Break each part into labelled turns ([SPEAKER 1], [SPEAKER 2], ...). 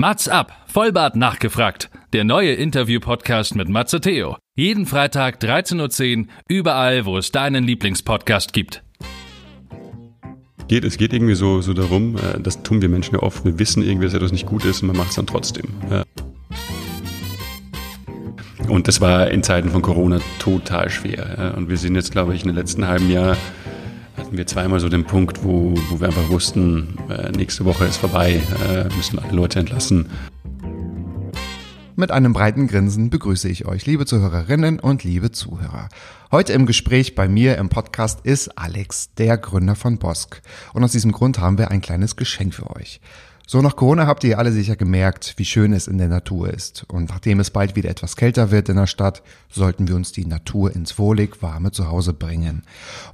[SPEAKER 1] Mats ab, Vollbart nachgefragt. Der neue Interview-Podcast mit Matze Theo. Jeden Freitag 13.10 Uhr, überall, wo es deinen Lieblingspodcast gibt.
[SPEAKER 2] Geht, es geht irgendwie so, so darum, äh, das tun wir Menschen ja oft, wir wissen irgendwie, dass etwas nicht gut ist und man macht es dann trotzdem. Und das war in Zeiten von Corona total schwer. Und wir sind jetzt, glaube ich, in den letzten halben Jahr hatten wir zweimal so den Punkt, wo, wo wir einfach wussten, äh, nächste Woche ist vorbei, äh, müssen alle Leute entlassen.
[SPEAKER 3] Mit einem breiten Grinsen begrüße ich euch, liebe Zuhörerinnen und liebe Zuhörer. Heute im Gespräch bei mir im Podcast ist Alex, der Gründer von Bosk. Und aus diesem Grund haben wir ein kleines Geschenk für euch. So nach Corona habt ihr alle sicher gemerkt, wie schön es in der Natur ist. Und nachdem es bald wieder etwas kälter wird in der Stadt, sollten wir uns die Natur ins wohlig warme Zuhause bringen.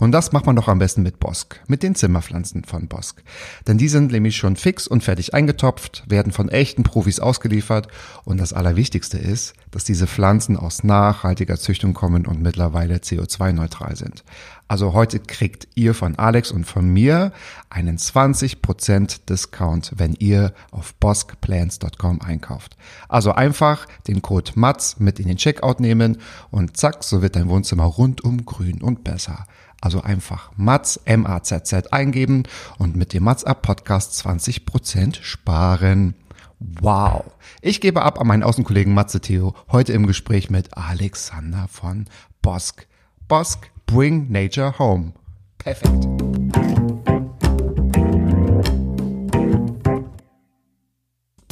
[SPEAKER 3] Und das macht man doch am besten mit Bosk, mit den Zimmerpflanzen von Bosk. Denn die sind nämlich schon fix und fertig eingetopft, werden von echten Profis ausgeliefert und das Allerwichtigste ist, dass diese Pflanzen aus nachhaltiger Züchtung kommen und mittlerweile CO2-neutral sind. Also heute kriegt ihr von Alex und von mir einen 20% Discount, wenn ihr auf boskplans.com einkauft. Also einfach den Code MATZ mit in den Checkout nehmen und zack, so wird dein Wohnzimmer rundum grün und besser. Also einfach MATZ, M-A-Z-Z eingeben und mit dem MATZ Up Podcast 20% sparen. Wow. Ich gebe ab an meinen Außenkollegen Matze Theo heute im Gespräch mit Alexander von Bosk. Bosk Bring Nature Home. Perfekt.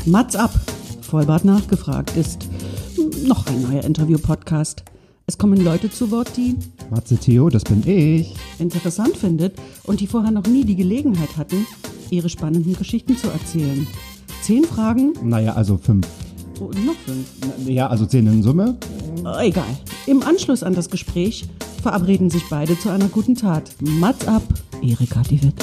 [SPEAKER 4] Mats ab. Vollbart nachgefragt ist noch ein neuer Interview-Podcast. Es kommen Leute zu Wort, die
[SPEAKER 3] Matze Theo, das bin ich.
[SPEAKER 4] interessant findet und die vorher noch nie die Gelegenheit hatten, ihre spannenden Geschichten zu erzählen. Zehn Fragen?
[SPEAKER 3] Naja, also fünf.
[SPEAKER 4] Noch fünf.
[SPEAKER 3] Ja, also zehn in Summe.
[SPEAKER 4] Oh, egal. Im Anschluss an das Gespräch verabreden sich beide zu einer guten Tat. Mats ab, Erika die Witt.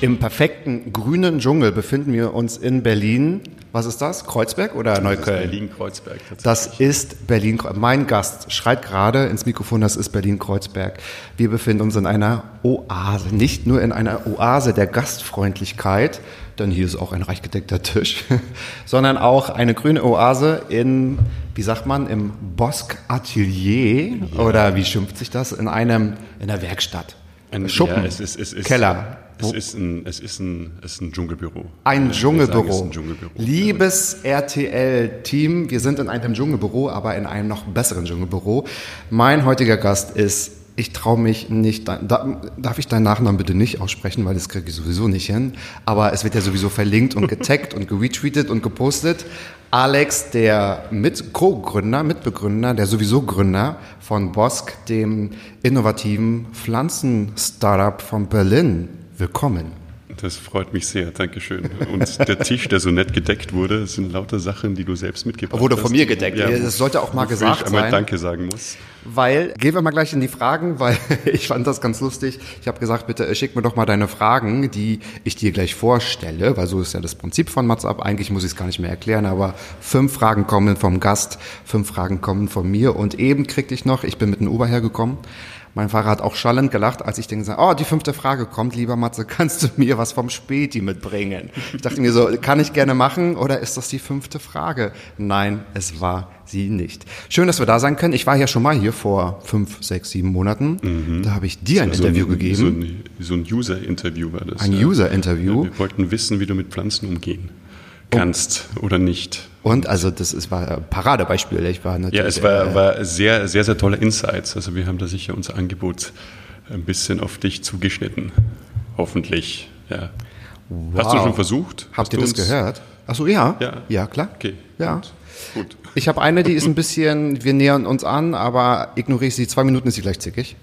[SPEAKER 3] Im perfekten grünen Dschungel befinden wir uns in Berlin. Was ist das? Kreuzberg oder Neukölln?
[SPEAKER 2] Berlin-Kreuzberg.
[SPEAKER 3] Das ist Berlin. Mein Gast schreit gerade ins Mikrofon, das ist Berlin-Kreuzberg. Wir befinden uns in einer Oase. Nicht nur in einer Oase der Gastfreundlichkeit, denn hier ist auch ein reich gedeckter Tisch, sondern auch eine grüne Oase in, wie sagt man, im Bosk Atelier ja. oder wie schimpft sich das? In einem, in der Werkstatt.
[SPEAKER 2] Ein Schuppen, ja, es ist, es ist, Keller. Es ist, ein, es, ist ein, es ist ein Dschungelbüro.
[SPEAKER 3] Ein Dschungelbüro. Sagen, ein Dschungelbüro. Liebes RTL-Team, wir sind in einem Dschungelbüro, aber in einem noch besseren Dschungelbüro. Mein heutiger Gast ist ich traue mich nicht, darf ich deinen Nachnamen bitte nicht aussprechen, weil das kriege ich sowieso nicht hin. Aber es wird ja sowieso verlinkt und getaggt und geretweetet und gepostet. Alex, der mit Co-Gründer, Mitbegründer, der sowieso Gründer von Bosk, dem innovativen Pflanzen-Startup von Berlin. Willkommen.
[SPEAKER 2] Das freut mich sehr, Dankeschön. Und der Tisch, der so nett gedeckt wurde, sind lauter Sachen, die du selbst mitgebracht
[SPEAKER 3] wurde hast. Wurde von mir gedeckt. Ja, das sollte auch mal gesagt ich
[SPEAKER 2] einmal
[SPEAKER 3] sein.
[SPEAKER 2] Danke sagen muss.
[SPEAKER 3] Weil, gehen wir mal gleich in die Fragen, weil ich fand das ganz lustig. Ich habe gesagt, bitte schick mir doch mal deine Fragen, die ich dir gleich vorstelle, weil so ist ja das Prinzip von WhatsApp. Eigentlich muss ich es gar nicht mehr erklären, aber fünf Fragen kommen vom Gast, fünf Fragen kommen von mir und eben kriegte ich noch, ich bin mit dem Uber hergekommen, mein Fahrer hat auch schallend gelacht, als ich dann gesagt oh, die fünfte Frage kommt, lieber Matze, kannst du mir was vom Späti mitbringen? Ich dachte mir so, kann ich gerne machen oder ist das die fünfte Frage? Nein, es war sie nicht. Schön, dass wir da sein können. Ich war ja schon mal hier vor fünf, sechs, sieben Monaten. Mhm. Da habe ich dir ein so Interview ein, gegeben.
[SPEAKER 2] So ein, so ein User-Interview war das.
[SPEAKER 3] Ein ja. User-Interview.
[SPEAKER 2] Ja, wir wollten wissen, wie du mit Pflanzen umgehen kannst oh. oder nicht.
[SPEAKER 3] Und also das ist, war ein Paradebeispiel. Ich war
[SPEAKER 2] natürlich, ja, es war, äh, war sehr, sehr, sehr tolle Insights. Also wir haben da sicher unser Angebot ein bisschen auf dich zugeschnitten. Hoffentlich. Ja. Wow. Hast du schon versucht?
[SPEAKER 3] Habt ihr das gehört? Achso, ja. ja. Ja, klar.
[SPEAKER 2] Okay.
[SPEAKER 3] Ja. Gut. Gut. Ich habe eine, die ist ein bisschen, wir nähern uns an, aber ignoriere ich sie. Zwei Minuten ist sie gleich zickig.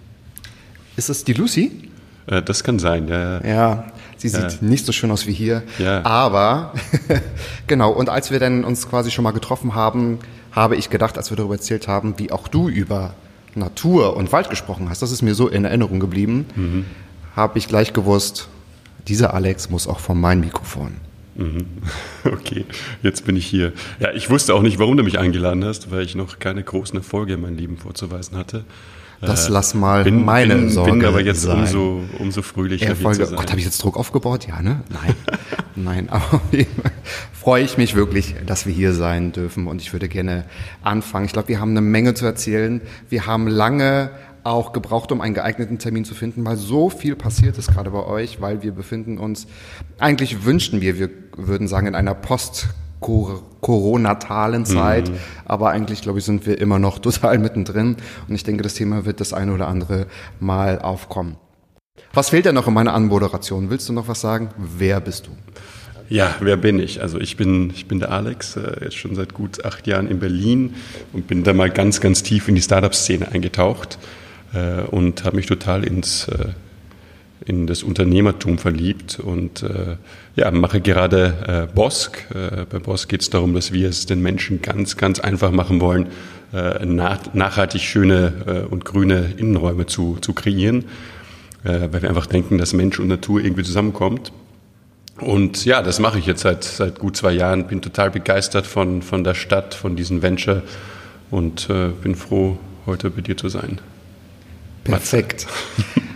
[SPEAKER 3] Ist das die Lucy?
[SPEAKER 2] Äh, das kann sein, ja.
[SPEAKER 3] Ja, sie sieht ja. nicht so schön aus wie hier.
[SPEAKER 2] Ja.
[SPEAKER 3] Aber, genau, und als wir dann uns quasi schon mal getroffen haben, habe ich gedacht, als wir darüber erzählt haben, wie auch du über Natur und Wald gesprochen hast, das ist mir so in Erinnerung geblieben, mhm. habe ich gleich gewusst, dieser Alex muss auch von meinem Mikrofon.
[SPEAKER 2] Mhm. Okay, jetzt bin ich hier. Ja, ich wusste auch nicht, warum du mich eingeladen hast, weil ich noch keine großen Erfolge in meinem Leben vorzuweisen hatte.
[SPEAKER 3] Das äh, lass mal bin, meine bin, Sorge
[SPEAKER 2] bin aber jetzt sein. umso, umso fröhlicher
[SPEAKER 3] Erfolge. Gott, habe ich jetzt Druck aufgebaut? Ja, ne? Nein. Nein, aber freue ich mich wirklich, dass wir hier sein dürfen und ich würde gerne anfangen. Ich glaube, wir haben eine Menge zu erzählen. Wir haben lange auch gebraucht, um einen geeigneten Termin zu finden, weil so viel passiert ist gerade bei euch, weil wir befinden uns, eigentlich wünschten wir, wir würden sagen, in einer Post- Coronatalen Zeit, mhm. aber eigentlich, glaube ich, sind wir immer noch total mittendrin und ich denke, das Thema wird das eine oder andere Mal aufkommen. Was fehlt denn noch in meiner Anmoderation? Willst du noch was sagen? Wer bist du?
[SPEAKER 2] Ja, wer bin ich? Also ich bin, ich bin der Alex, äh, jetzt schon seit gut acht Jahren in Berlin und bin da mal ganz, ganz tief in die Startup-Szene eingetaucht äh, und habe mich total ins, äh, in das Unternehmertum verliebt und äh, ja, mache gerade äh, Bosk. Äh, bei Bosk geht es darum, dass wir es den Menschen ganz, ganz einfach machen wollen, äh, nach, nachhaltig schöne äh, und grüne Innenräume zu, zu kreieren, äh, weil wir einfach denken, dass Mensch und Natur irgendwie zusammenkommt. Und ja, das mache ich jetzt seit, seit gut zwei Jahren, bin total begeistert von, von der Stadt, von diesem Venture und äh, bin froh, heute bei dir zu sein.
[SPEAKER 3] Perfekt.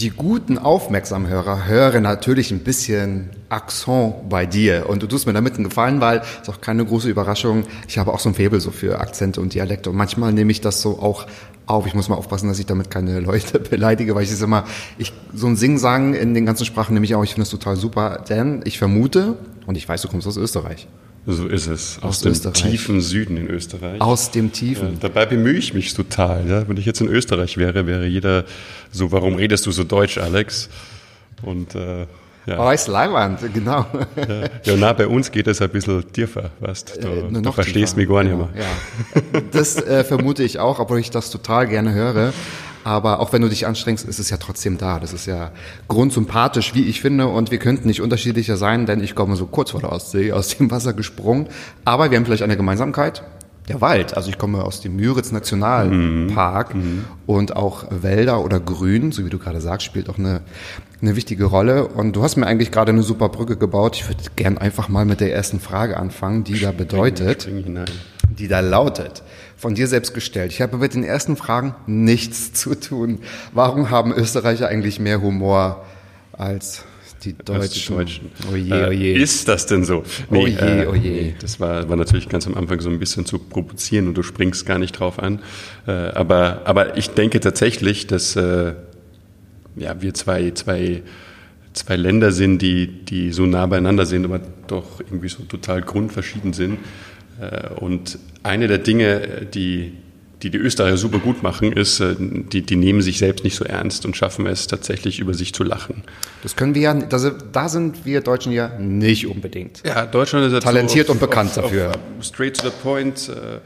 [SPEAKER 3] Die guten Aufmerksamhörer hören natürlich ein bisschen Akzent bei dir. Und du tust mir damit einen Gefallen, weil ist auch keine große Überraschung. Ich habe auch so ein Faible so für Akzente und Dialekte. Und manchmal nehme ich das so auch auf. Ich muss mal aufpassen, dass ich damit keine Leute beleidige, weil ich es immer, ich, so ein Sing-Sang in den ganzen Sprachen nehme ich auch. Ich finde es total super, denn ich vermute, und ich weiß, du kommst aus Österreich.
[SPEAKER 2] So ist es. Aus, aus dem Österreich. tiefen Süden in Österreich.
[SPEAKER 3] Aus dem tiefen. Ja,
[SPEAKER 2] dabei bemühe ich mich total. Ja? Wenn ich jetzt in Österreich wäre, wäre jeder so, warum redest du so Deutsch, Alex? Und
[SPEAKER 3] äh, ja. Oh, ist Leihwand, genau.
[SPEAKER 2] Ja, ja na, bei uns geht es ein bisschen tiefer, weißt du. Äh, du verstehst tiefer. mich gar nicht mehr.
[SPEAKER 3] Ja. Das äh, vermute ich auch, obwohl ich das total gerne höre. Aber auch wenn du dich anstrengst, ist es ja trotzdem da. Das ist ja grundsympathisch, wie ich finde. Und wir könnten nicht unterschiedlicher sein, denn ich komme so kurz vor der Ostsee aus dem Wasser gesprungen. Aber wir haben vielleicht eine Gemeinsamkeit. Der Wald. Also ich komme aus dem Müritz Nationalpark mhm. und auch Wälder oder Grün, so wie du gerade sagst, spielt auch eine, eine wichtige Rolle. Und du hast mir eigentlich gerade eine super Brücke gebaut. Ich würde gern einfach mal mit der ersten Frage anfangen, die da bedeutet, die da lautet von dir selbst gestellt. Ich habe mit den ersten Fragen nichts zu tun. Warum haben Österreicher eigentlich mehr Humor als die Deutschen? Deutschen.
[SPEAKER 2] Oje, oh oje. Oh äh, ist das denn so?
[SPEAKER 3] Nee, oje, oh oje.
[SPEAKER 2] Nee, das war, war natürlich ganz am Anfang so ein bisschen zu provozieren und du springst gar nicht drauf an. Äh, aber, aber ich denke tatsächlich, dass äh, ja, wir zwei, zwei, zwei Länder sind, die, die so nah beieinander sind, aber doch irgendwie so total grundverschieden sind. Äh, und eine der Dinge, die die, die Österreicher super gut machen, ist, äh, die, die nehmen sich selbst nicht so ernst und schaffen es tatsächlich über sich zu lachen.
[SPEAKER 3] Das können wir ja, das, da sind wir Deutschen ja nicht unbedingt.
[SPEAKER 2] Ja, Deutschland ist
[SPEAKER 3] talentiert auf, und bekannt auf, dafür.
[SPEAKER 2] Auf, straight to the point. Äh,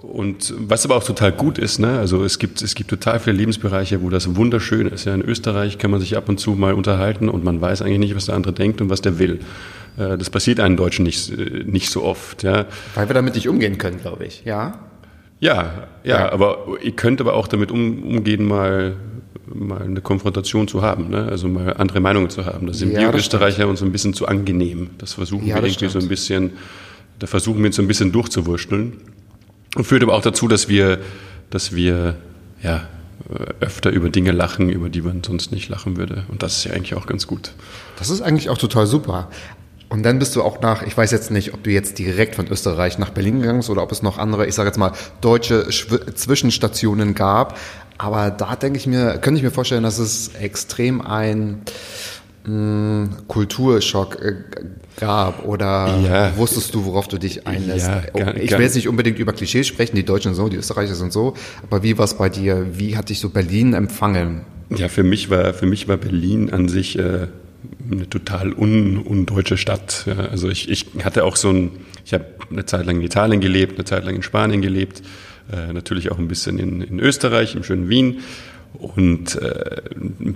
[SPEAKER 2] und was aber auch total gut ist, ne? also es gibt, es gibt total viele Lebensbereiche, wo das wunderschön ist. Ja, in Österreich kann man sich ab und zu mal unterhalten und man weiß eigentlich nicht, was der andere denkt und was der will. Äh, das passiert einem Deutschen nicht, äh, nicht so oft. Ja.
[SPEAKER 3] Weil wir damit nicht umgehen können, glaube ich. Ja?
[SPEAKER 2] Ja, ja, ja. aber ihr könnt aber auch damit um, umgehen, mal, mal eine Konfrontation zu haben, ne? also mal andere Meinungen zu haben. Da sind ja, wir Österreicher uns ein bisschen zu angenehm. Das versuchen ja, wir irgendwie stimmt. so ein bisschen, da versuchen wir uns so ein bisschen durchzuwurschteln. Und führt aber auch dazu, dass wir, dass wir ja, öfter über Dinge lachen, über die man sonst nicht lachen würde. Und das ist ja eigentlich auch ganz gut.
[SPEAKER 3] Das ist eigentlich auch total super. Und dann bist du auch nach, ich weiß jetzt nicht, ob du jetzt direkt von Österreich nach Berlin gegangen bist oder ob es noch andere, ich sage jetzt mal, deutsche Zwischenstationen gab. Aber da denke ich mir, könnte ich mir vorstellen, dass es extrem ein mh, hm, Kulturschock äh, gab oder ja. wusstest du, worauf du dich einlässt? Ja, gar, ich will jetzt nicht unbedingt über Klischees sprechen, die Deutschen sind so, die Österreicher sind so, aber wie war es bei dir? Wie hat dich so Berlin empfangen?
[SPEAKER 2] Ja, für mich war, für mich war Berlin an sich äh, eine total un, undeutsche Stadt. Ja, also ich, ich hatte auch so ein, ich habe eine Zeit lang in Italien gelebt, eine Zeit lang in Spanien gelebt, äh, natürlich auch ein bisschen in, in Österreich, im schönen Wien und äh,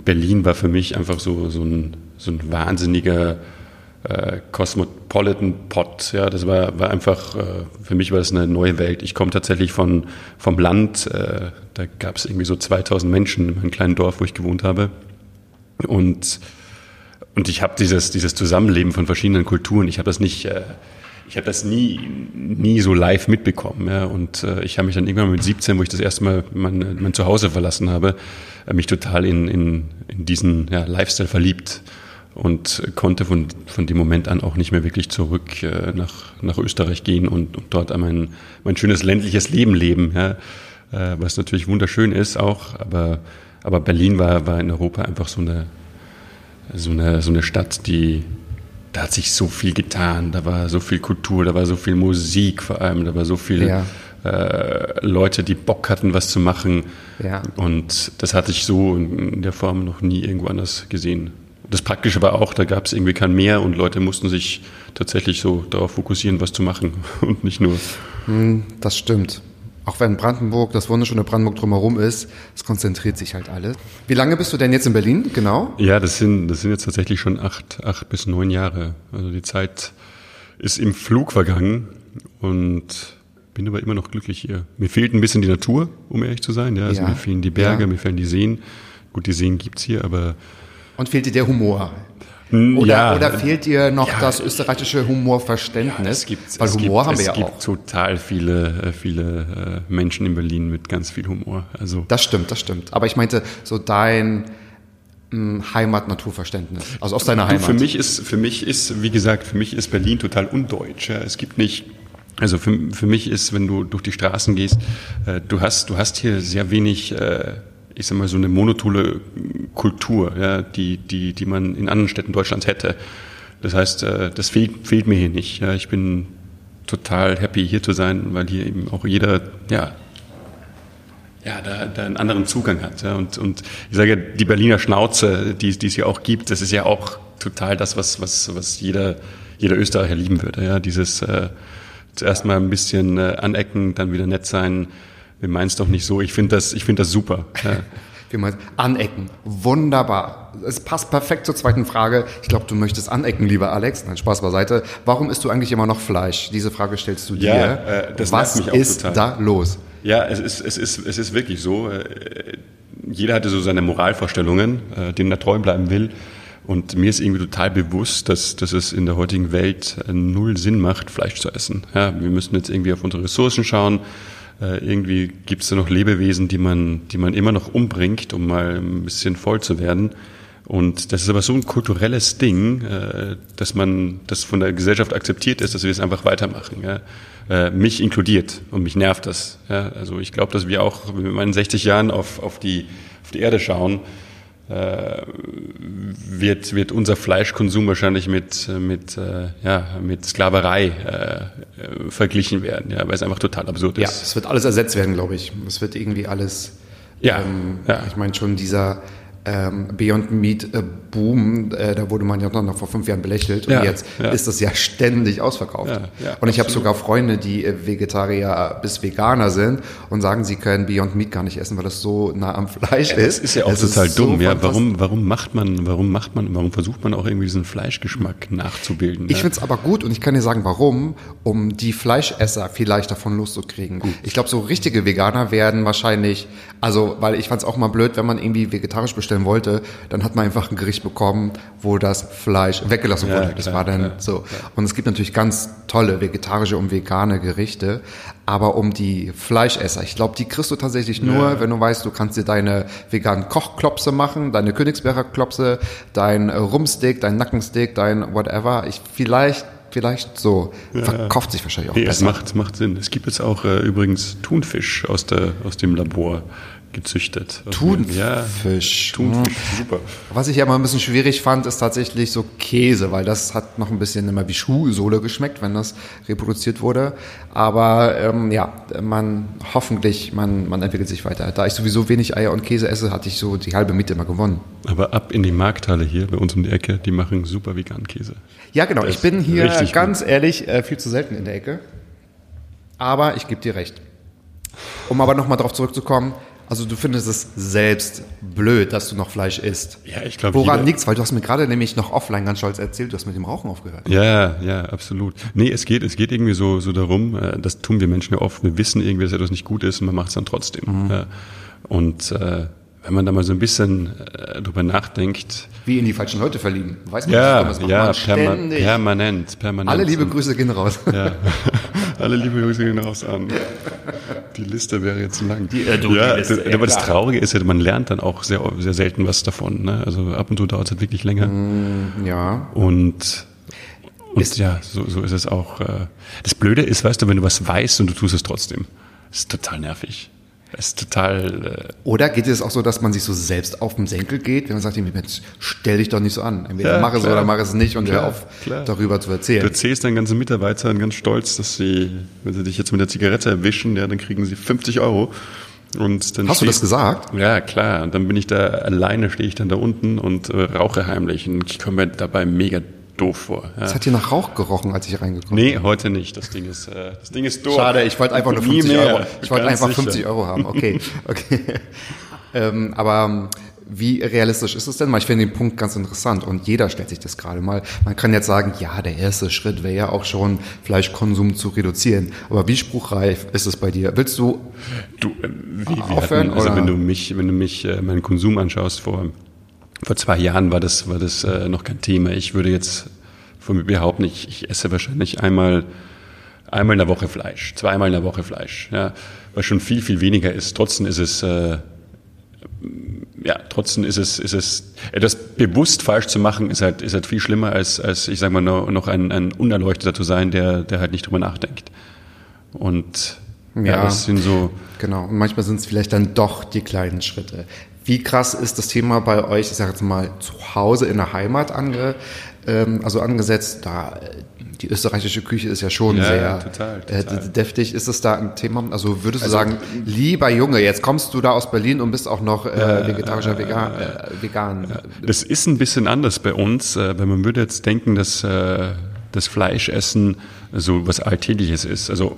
[SPEAKER 2] Berlin war für mich einfach so, so, ein, so ein wahnsinniger äh, Cosmopolitan Pot. Ja, das war, war einfach, äh, für mich war das eine neue Welt. Ich komme tatsächlich von, vom Land, äh, da gab es irgendwie so 2000 Menschen in einem kleinen Dorf, wo ich gewohnt habe. Und, und ich habe dieses, dieses Zusammenleben von verschiedenen Kulturen, ich habe das nicht, äh, ich habe das nie, nie so live mitbekommen. Ja. Und äh, ich habe mich dann irgendwann mit 17, wo ich das erste Mal mein, mein Zuhause verlassen habe, äh, mich total in, in, in diesen ja, Lifestyle verliebt. und konnte von, von dem Moment an auch nicht mehr wirklich zurück äh, nach, nach Österreich gehen und, und dort mein, mein schönes ländliches Leben leben, ja, äh, was natürlich wunderschön ist auch, aber, aber Berlin war, war in Europa einfach so eine, so eine, so eine Stadt, die, da hat sich so viel getan, da war so viel Kultur, da war so viel Musik vor allem, da war so viel ja. äh, Leute, die Bock hatten, was zu machen. Ja. Und das hatte ich so in der Form noch nie irgendwo anders gesehen. Das Praktische war auch, da gab es irgendwie kein Meer und Leute mussten sich tatsächlich so darauf fokussieren, was zu machen und nicht nur.
[SPEAKER 3] Hm, das stimmt. Auch wenn Brandenburg, das wunderschöne Brandenburg drumherum ist, es konzentriert sich halt alles. Wie lange bist du denn jetzt in Berlin, genau?
[SPEAKER 2] Ja, das sind, das sind jetzt tatsächlich schon acht, acht bis neun Jahre. Also die Zeit ist im Flug vergangen und bin aber immer noch glücklich hier. Mir fehlt ein bisschen die Natur, um ehrlich zu sein. Ja, also ja. mir fehlen die Berge, ja. mir fehlen die Seen. Gut, die Seen gibt's hier, aber
[SPEAKER 3] und fehlt dir der Humor? Oder, ja, oder fehlt dir noch ja, das österreichische Humorverständnis? Ja,
[SPEAKER 2] es gibt, Weil es Humor gibt, haben wir ja auch. Es gibt total viele, äh, viele äh, Menschen in Berlin mit ganz viel Humor. Also
[SPEAKER 3] das stimmt, das stimmt. Aber ich meinte so dein hm, Heimat-Naturverständnis, also aus deiner Heimat.
[SPEAKER 2] Du, für mich ist, für mich ist, wie gesagt, für mich ist Berlin total undeutsch. Es gibt nicht also für, für mich ist, wenn du durch die Straßen gehst, äh, du hast, du hast hier sehr wenig äh, ich sag mal, so eine monotone Kultur, ja, die, die, die man in anderen Städten Deutschlands hätte. Das heißt, äh, das fehlt, fehlt mir hier nicht. Ja. Ich bin total happy, hier zu sein, weil hier eben auch jeder, ja, ja, da, da einen anderen Zugang hat. Ja. Und, und ich sage, die Berliner Schnauze, die, die es hier auch gibt, das ist ja auch total das, was, was, was jeder, jeder Österreicher lieben würde. Ja. Dieses äh, zuerst mal ein bisschen äh, anecken, dann wieder nett sein, wir meinen es doch nicht so. Ich finde das, ich finde das super. Ja.
[SPEAKER 3] Wir meinen anecken. Wunderbar. Es passt perfekt zur zweiten Frage. Ich glaube, du möchtest anecken, lieber Alex. Nein, Spaß beiseite. Warum isst du eigentlich immer noch Fleisch? Diese Frage stellst du dir. Ja, äh, das Was mich auch ist total. da los?
[SPEAKER 2] Ja, es ist, es ist, es ist wirklich so. Äh, jeder hatte so seine Moralvorstellungen, äh, denen er treu bleiben will. Und mir ist irgendwie total bewusst, dass, dass es in der heutigen Welt null Sinn macht, Fleisch zu essen. Ja, wir müssen jetzt irgendwie auf unsere Ressourcen schauen äh, irgendwie gibt es da noch Lebewesen, die man, die man immer noch umbringt, um mal ein bisschen voll zu werden. Und das ist aber so ein kulturelles Ding, äh, dass man, das von der Gesellschaft akzeptiert ist, dass wir es einfach weitermachen. Ja? Äh, mich inkludiert und mich nervt das. Ja? Also ich glaube, dass wir auch, wenn wir in 60 Jahren auf, auf, die, auf die Erde schauen, äh, wird, wird unser Fleischkonsum wahrscheinlich mit, mit, äh, ja, mit Sklaverei äh, verglichen werden, ja, weil es einfach total absurd ist.
[SPEAKER 3] Ja, es wird alles ersetzt werden, glaube ich. Es wird irgendwie alles,
[SPEAKER 2] ja, ähm,
[SPEAKER 3] ja. ich meine schon dieser ähm, Beyond Meat äh, Boom, äh, da wurde man ja noch vor fünf Jahren belächelt und ja, jetzt ja. ist das ja ständig ausverkauft. Ja, und ich habe sogar Freunde, die äh, Vegetarier bis Veganer sind und sagen, sie können Beyond Meat gar nicht essen, weil das so nah am Fleisch ist.
[SPEAKER 2] Das ist ja auch es total dumm. So ja, warum, warum macht man, warum macht man, warum versucht man auch irgendwie diesen Fleischgeschmack nachzubilden?
[SPEAKER 3] Ich finde es aber gut und ich kann dir sagen, warum, um die Fleischesser viel leichter davon loszukriegen. Gut. Ich glaube, so richtige Veganer werden wahrscheinlich, also weil ich fand es auch mal blöd, wenn man irgendwie vegetarisch bestellen bestellen wollte, dann hat man einfach ein Gericht bekommen, wo das Fleisch weggelassen wurde. Ja, das war dann ja, so. Und es gibt natürlich ganz tolle vegetarische und vegane Gerichte, aber um die Fleischesser, ich glaube, die kriegst du tatsächlich nur, ja. wenn du weißt, du kannst dir deine veganen Kochklopse machen, deine Königsberger Klopse, dein Rumsteak, dein Nackensteak, dein whatever. Ich vielleicht vielleicht so. Ja, Verkauft sich wahrscheinlich auch
[SPEAKER 2] nee,
[SPEAKER 3] besser.
[SPEAKER 2] Es macht, macht Sinn. Es gibt jetzt auch äh, übrigens Thunfisch aus, der, aus dem Labor gezüchtet.
[SPEAKER 3] Thunfisch. Ja, Thunfisch, super. Was ich ja mal ein bisschen schwierig fand, ist tatsächlich so Käse, weil das hat noch ein bisschen immer wie Schuhsohle geschmeckt, wenn das reproduziert wurde. Aber ähm, ja, man hoffentlich, man, man entwickelt sich weiter. Da ich sowieso wenig Eier und Käse esse, hatte ich so die halbe Miete immer gewonnen.
[SPEAKER 2] Aber ab in die Markthalle hier bei uns um die Ecke, die machen super veganen Käse.
[SPEAKER 3] Ja, genau. Das ich bin hier ganz gut. ehrlich äh, viel zu selten in der Ecke. Aber ich gebe dir recht. Um aber nochmal darauf zurückzukommen, also du findest es selbst blöd, dass du noch Fleisch isst.
[SPEAKER 2] Ja, ich glaube.
[SPEAKER 3] Woran liegt's? Weil du hast mir gerade nämlich noch offline ganz stolz erzählt, du hast mit dem Rauchen aufgehört.
[SPEAKER 2] Ja, ja, absolut. Nee, es geht, es geht irgendwie so, so darum, äh, das tun wir Menschen ja oft. Wir wissen irgendwie, dass etwas nicht gut ist und man macht es dann trotzdem. Mhm. Und äh, wenn man da mal so ein bisschen äh, drüber nachdenkt.
[SPEAKER 3] Wie in die falschen Leute verlieben.
[SPEAKER 2] Weiß man ja, das ja, perma permanent, permanent.
[SPEAKER 3] Alle liebe Grüße gehen raus. Ja.
[SPEAKER 2] Alle liebe Grüße gehen raus an. Die Liste wäre jetzt lang.
[SPEAKER 5] Die, äh, du,
[SPEAKER 2] ja,
[SPEAKER 5] die Liste,
[SPEAKER 2] aber das. Traurige ist ja, man lernt dann auch sehr, sehr selten was davon. Ne? Also ab und zu dauert es halt wirklich länger.
[SPEAKER 3] Ja.
[SPEAKER 2] Und, und ja, so, so ist es auch. Äh, das Blöde ist, weißt du, wenn du was weißt und du tust es trotzdem. Das ist total nervig. Das ist total. Äh,
[SPEAKER 3] Oder geht es auch so, dass man sich so selbst auf den Senkel geht, wenn man sagt, Mensch, stell dich doch nicht so an. Entweder
[SPEAKER 2] Ja,
[SPEAKER 3] mach es oder mach es nicht und
[SPEAKER 2] Klar,
[SPEAKER 3] hör auf,
[SPEAKER 2] klar.
[SPEAKER 3] darüber zu
[SPEAKER 2] Du
[SPEAKER 3] erzählen.
[SPEAKER 2] erzählst deinen ganzen Mitarbeitern ganz stolz, dass sie, wenn sie dich jetzt mit der Zigarette erwischen, ja, dann kriegen sie 50 Euro. Und dann
[SPEAKER 3] Hast du das gesagt?
[SPEAKER 2] Ja, klar. Und dann bin ich da alleine, stehe ich dann da unten und äh, rauche heimlich. Und ich komme mir dabei mega doof vor. Ja.
[SPEAKER 3] Es hat hier nach Rauch gerochen, als ich reingekommen bin.
[SPEAKER 2] Nee, heute nicht. Das Ding ist, äh, das Ding ist durch.
[SPEAKER 3] Schade, ich wollte einfach nur
[SPEAKER 2] Nie
[SPEAKER 3] 50
[SPEAKER 2] mehr.
[SPEAKER 3] Euro. Ich wollte einfach
[SPEAKER 2] sicher.
[SPEAKER 3] 50 Euro haben. Okay, okay. ähm, aber ähm, wie realistisch ist es denn mal? Ich finde den Punkt ganz interessant und jeder stellt sich das gerade mal. Man kann jetzt sagen, ja, der erste Schritt wäre ja auch schon, Fleischkonsum zu reduzieren. Aber wie spruchreif ist es bei dir? Willst du
[SPEAKER 2] Du, äh, wie
[SPEAKER 3] Aufhören,
[SPEAKER 2] hatten, also
[SPEAKER 3] oder?
[SPEAKER 2] wenn du mich, wenn du mich, äh, meinen Konsum anschaust, vor, vor zwei Jahren war das, war das äh, noch kein Thema. Ich würde jetzt von mir behaupten, ich, ich esse wahrscheinlich einmal, einmal in der Woche Fleisch, zweimal in der Woche Fleisch, ja, was schon viel, viel weniger ist. Trotzdem ist es, äh, ja, trotzdem ist es, ist es, etwas bewusst falsch zu machen, ist halt, ist halt viel schlimmer als, als ich sag mal, noch, noch ein, ein Unerleuchteter zu sein, der, der halt nicht drüber nachdenkt. Und ja,
[SPEAKER 3] Ja.
[SPEAKER 2] das sind so,
[SPEAKER 3] Genau, und manchmal sind es vielleicht dann doch die kleinen Schritte. Wie krass ist das Thema bei euch, ich sage jetzt mal, zu Hause in der Heimat ange, ähm, also angesetzt? Da äh, die österreichische Küche ist ja schon
[SPEAKER 2] Ja,
[SPEAKER 3] sehr
[SPEAKER 2] total,
[SPEAKER 3] Äh,
[SPEAKER 2] total.
[SPEAKER 3] d- deftig. Ist es da ein Thema? Also würdest du
[SPEAKER 2] Also,
[SPEAKER 3] sagen, lieber Junge, jetzt kommst du da aus Berlin und bist auch noch äh, vegetarischer vegan, äh, vegan.
[SPEAKER 2] Das ist ein bisschen anders bei uns, äh, weil man würde jetzt denken, dass äh, das Fleischessen so was Alltägliches ist. Also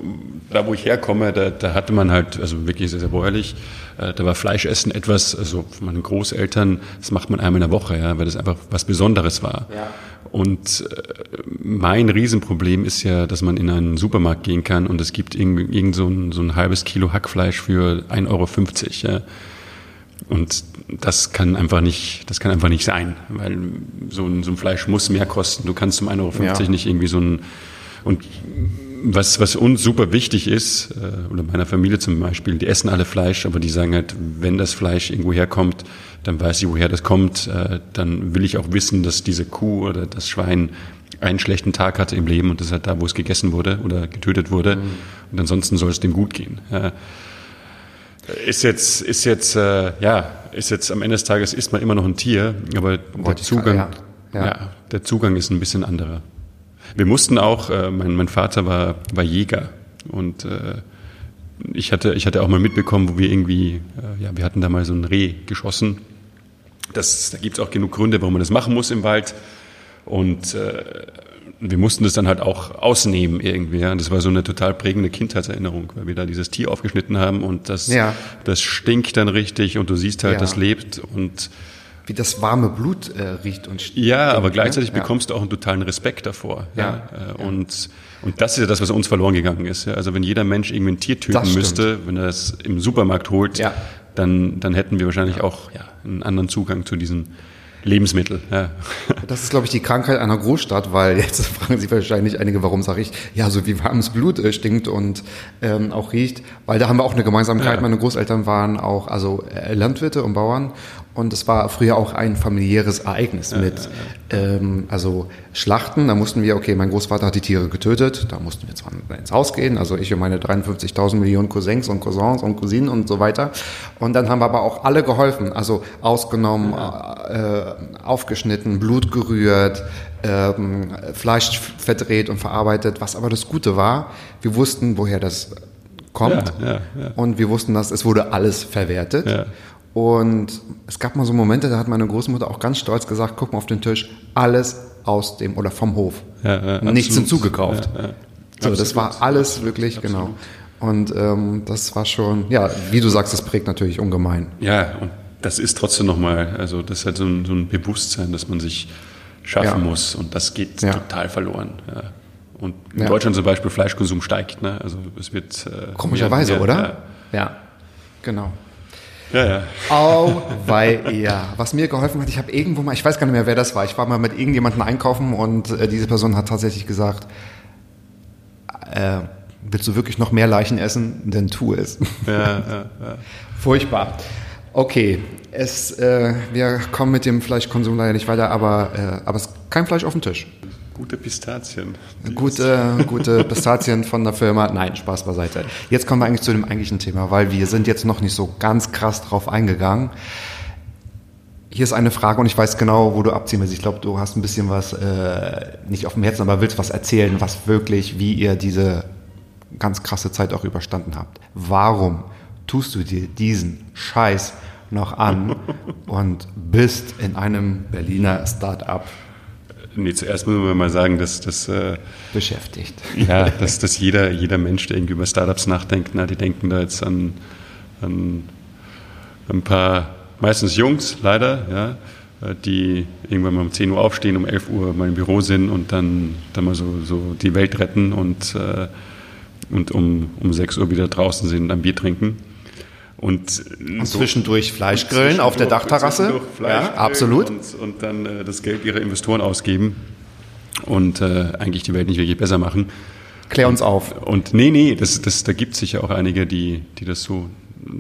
[SPEAKER 2] da, wo ich herkomme, da, da hatte man halt, also wirklich sehr, sehr bäuerlich, äh, da war Fleischessen etwas, also von meinen Großeltern, das macht man einmal in der Woche, ja, weil das einfach was Besonderes war.
[SPEAKER 3] Ja.
[SPEAKER 2] Und äh, mein Riesenproblem ist ja, dass man in einen Supermarkt gehen kann und es gibt irgend, irgend so, ein, so ein halbes Kilo Hackfleisch für 1,50 Euro. Ja. Und das kann einfach nicht, das kann einfach nicht sein, weil so ein, so ein Fleisch muss mehr kosten. Du kannst um 1,50 Euro
[SPEAKER 3] Ja.
[SPEAKER 2] nicht irgendwie so ein, und was, was uns super wichtig ist, äh, oder meiner Familie zum Beispiel, die essen alle Fleisch, aber die sagen halt, wenn das Fleisch irgendwo herkommt, dann weiß ich, woher das kommt, äh, dann will ich auch wissen, dass diese Kuh oder das Schwein einen schlechten Tag hatte im Leben und das ist halt da, wo es gegessen wurde oder getötet wurde. Und ansonsten soll es dem gut gehen. Ist jetzt, ist jetzt, äh, ja, ist jetzt am Ende des Tages ist man immer noch ein Tier, aber der Zugang,
[SPEAKER 3] gerade- ja,
[SPEAKER 2] ja,
[SPEAKER 3] ja.
[SPEAKER 2] der Zugang ist ein bisschen anderer. Wir mussten auch, äh, mein, mein Vater war, war Jäger und äh, ich hatte, ich hatte auch mal mitbekommen, wo wir irgendwie, äh, ja, wir hatten da mal so ein Reh geschossen. Das, da gibt es auch genug Gründe, warum man das machen muss im Wald. Und äh, wir mussten das dann halt auch ausnehmen irgendwie. Ja. Und das war so eine total prägende Kindheitserinnerung, weil wir da dieses Tier aufgeschnitten haben und das,
[SPEAKER 3] Ja.
[SPEAKER 2] das stinkt dann richtig und du siehst halt,
[SPEAKER 3] Ja.
[SPEAKER 2] das lebt und
[SPEAKER 3] Wie das warme Blut äh, riecht und stinkt,
[SPEAKER 2] ja, aber
[SPEAKER 3] ne?
[SPEAKER 2] gleichzeitig
[SPEAKER 3] Ja.
[SPEAKER 2] bekommst du auch einen totalen Respekt davor.
[SPEAKER 3] Ja.
[SPEAKER 2] Äh, Und, und das ist ja das, was uns verloren gegangen ist. Ja. Also wenn jeder Mensch irgendwie ein Tier
[SPEAKER 3] Das
[SPEAKER 2] töten müsste, wenn er es im Supermarkt holt, dann, dann hätten wir wahrscheinlich auch ja, einen anderen Zugang zu diesem Lebensmittel. Ja.
[SPEAKER 3] Das ist, glaube ich, die Krankheit einer Großstadt, weil jetzt fragen sich wahrscheinlich einige, warum sage ich, ja, so wie warmes Blut äh, stinkt und ähm, auch riecht, weil da haben wir auch eine Gemeinsamkeit.
[SPEAKER 2] Ja.
[SPEAKER 3] Meine Großeltern waren auch also äh, Landwirte und Bauern und es war früher auch ein familiäres Ereignis mit Ähm, also Schlachten. Da mussten wir, okay, mein Großvater hat die Tiere getötet, da mussten wir zwar ins Haus gehen, also ich und meine 53.000 Millionen Cousins und Cousins und Cousinen und so weiter. Und dann haben wir aber auch alle geholfen, also ausgenommen, äh, aufgeschnitten, Blut gerührt, ähm, Fleisch verdreht und verarbeitet. Was aber das Gute war, wir wussten, woher das kommt.
[SPEAKER 2] Ja, ja, ja.
[SPEAKER 3] Und wir wussten, dass es wurde alles verwertet. Und es gab mal so Momente, da hat meine Großmutter auch ganz stolz gesagt, guck mal auf den Tisch, alles aus dem oder vom Hof.
[SPEAKER 2] Ja, ja,
[SPEAKER 3] Nichts
[SPEAKER 2] absolut.
[SPEAKER 3] hinzugekauft.
[SPEAKER 2] Ja.
[SPEAKER 3] So, das
[SPEAKER 2] Absolut.
[SPEAKER 3] war alles wirklich, genau. Und ähm, das war schon, ja, wie du sagst, das prägt natürlich ungemein.
[SPEAKER 2] Ja, und das ist trotzdem nochmal, also das ist halt so ein, so ein Bewusstsein, das man sich schaffen muss und das geht total verloren. Und in. Deutschland zum Beispiel Fleischkonsum steigt, ne? Also es wird äh,
[SPEAKER 3] Komischerweise, oder? Ja. Genau.
[SPEAKER 2] Ja, ja.
[SPEAKER 3] Au, weil, ja. Was mir geholfen hat, ich habe irgendwo mal, ich weiß gar nicht mehr, wer das war, ich war mal mit irgendjemandem einkaufen und äh, diese Person hat tatsächlich gesagt, äh, willst du wirklich noch mehr Leichen essen, dann tu es. Ja, ja, ja. Furchtbar. Okay, es, äh, wir kommen mit dem Fleischkonsum leider nicht weiter, aber, äh, aber es ist kein Fleisch auf dem Tisch.
[SPEAKER 2] Gute Pistazien.
[SPEAKER 3] Gute, gute Pistazien von der Firma. Nein, Spaß beiseite. Jetzt kommen wir eigentlich zu dem eigentlichen Thema, weil wir sind jetzt noch nicht so ganz krass drauf eingegangen. Hier ist eine Frage und ich weiß genau, wo du abziehen willst. Ich glaube, du hast ein bisschen was, äh, nicht auf dem Herzen, aber willst was erzählen, was wirklich, wie ihr diese ganz krasse Zeit auch überstanden habt. Warum tust du dir diesen Scheiß noch an und bist in einem Berliner Start-up
[SPEAKER 2] Nee, zuerst müssen wir mal sagen, dass das
[SPEAKER 3] äh, beschäftigt.
[SPEAKER 2] Ja, dass, dass jeder, jeder Mensch, der irgendwie über Startups nachdenkt, na, die denken da jetzt an, an ein paar, meistens Jungs leider, ja, äh, die irgendwann mal um 10 Uhr aufstehen, um 11 Uhr mal im Büro sind und dann, dann mal so, so die Welt retten und, äh, und um, um 6 Uhr wieder draußen sind und ein Bier trinken.
[SPEAKER 3] Und, und zwischendurch Fleisch grillen auf der Dachterrasse.
[SPEAKER 2] ja, absolut. Und, und dann äh, das Geld ihrer Investoren ausgeben und äh, eigentlich die Welt nicht wirklich besser machen.
[SPEAKER 3] Klär uns auf.
[SPEAKER 2] Und nee, nee, das, das, da gibt es sicher auch einige, die, die das so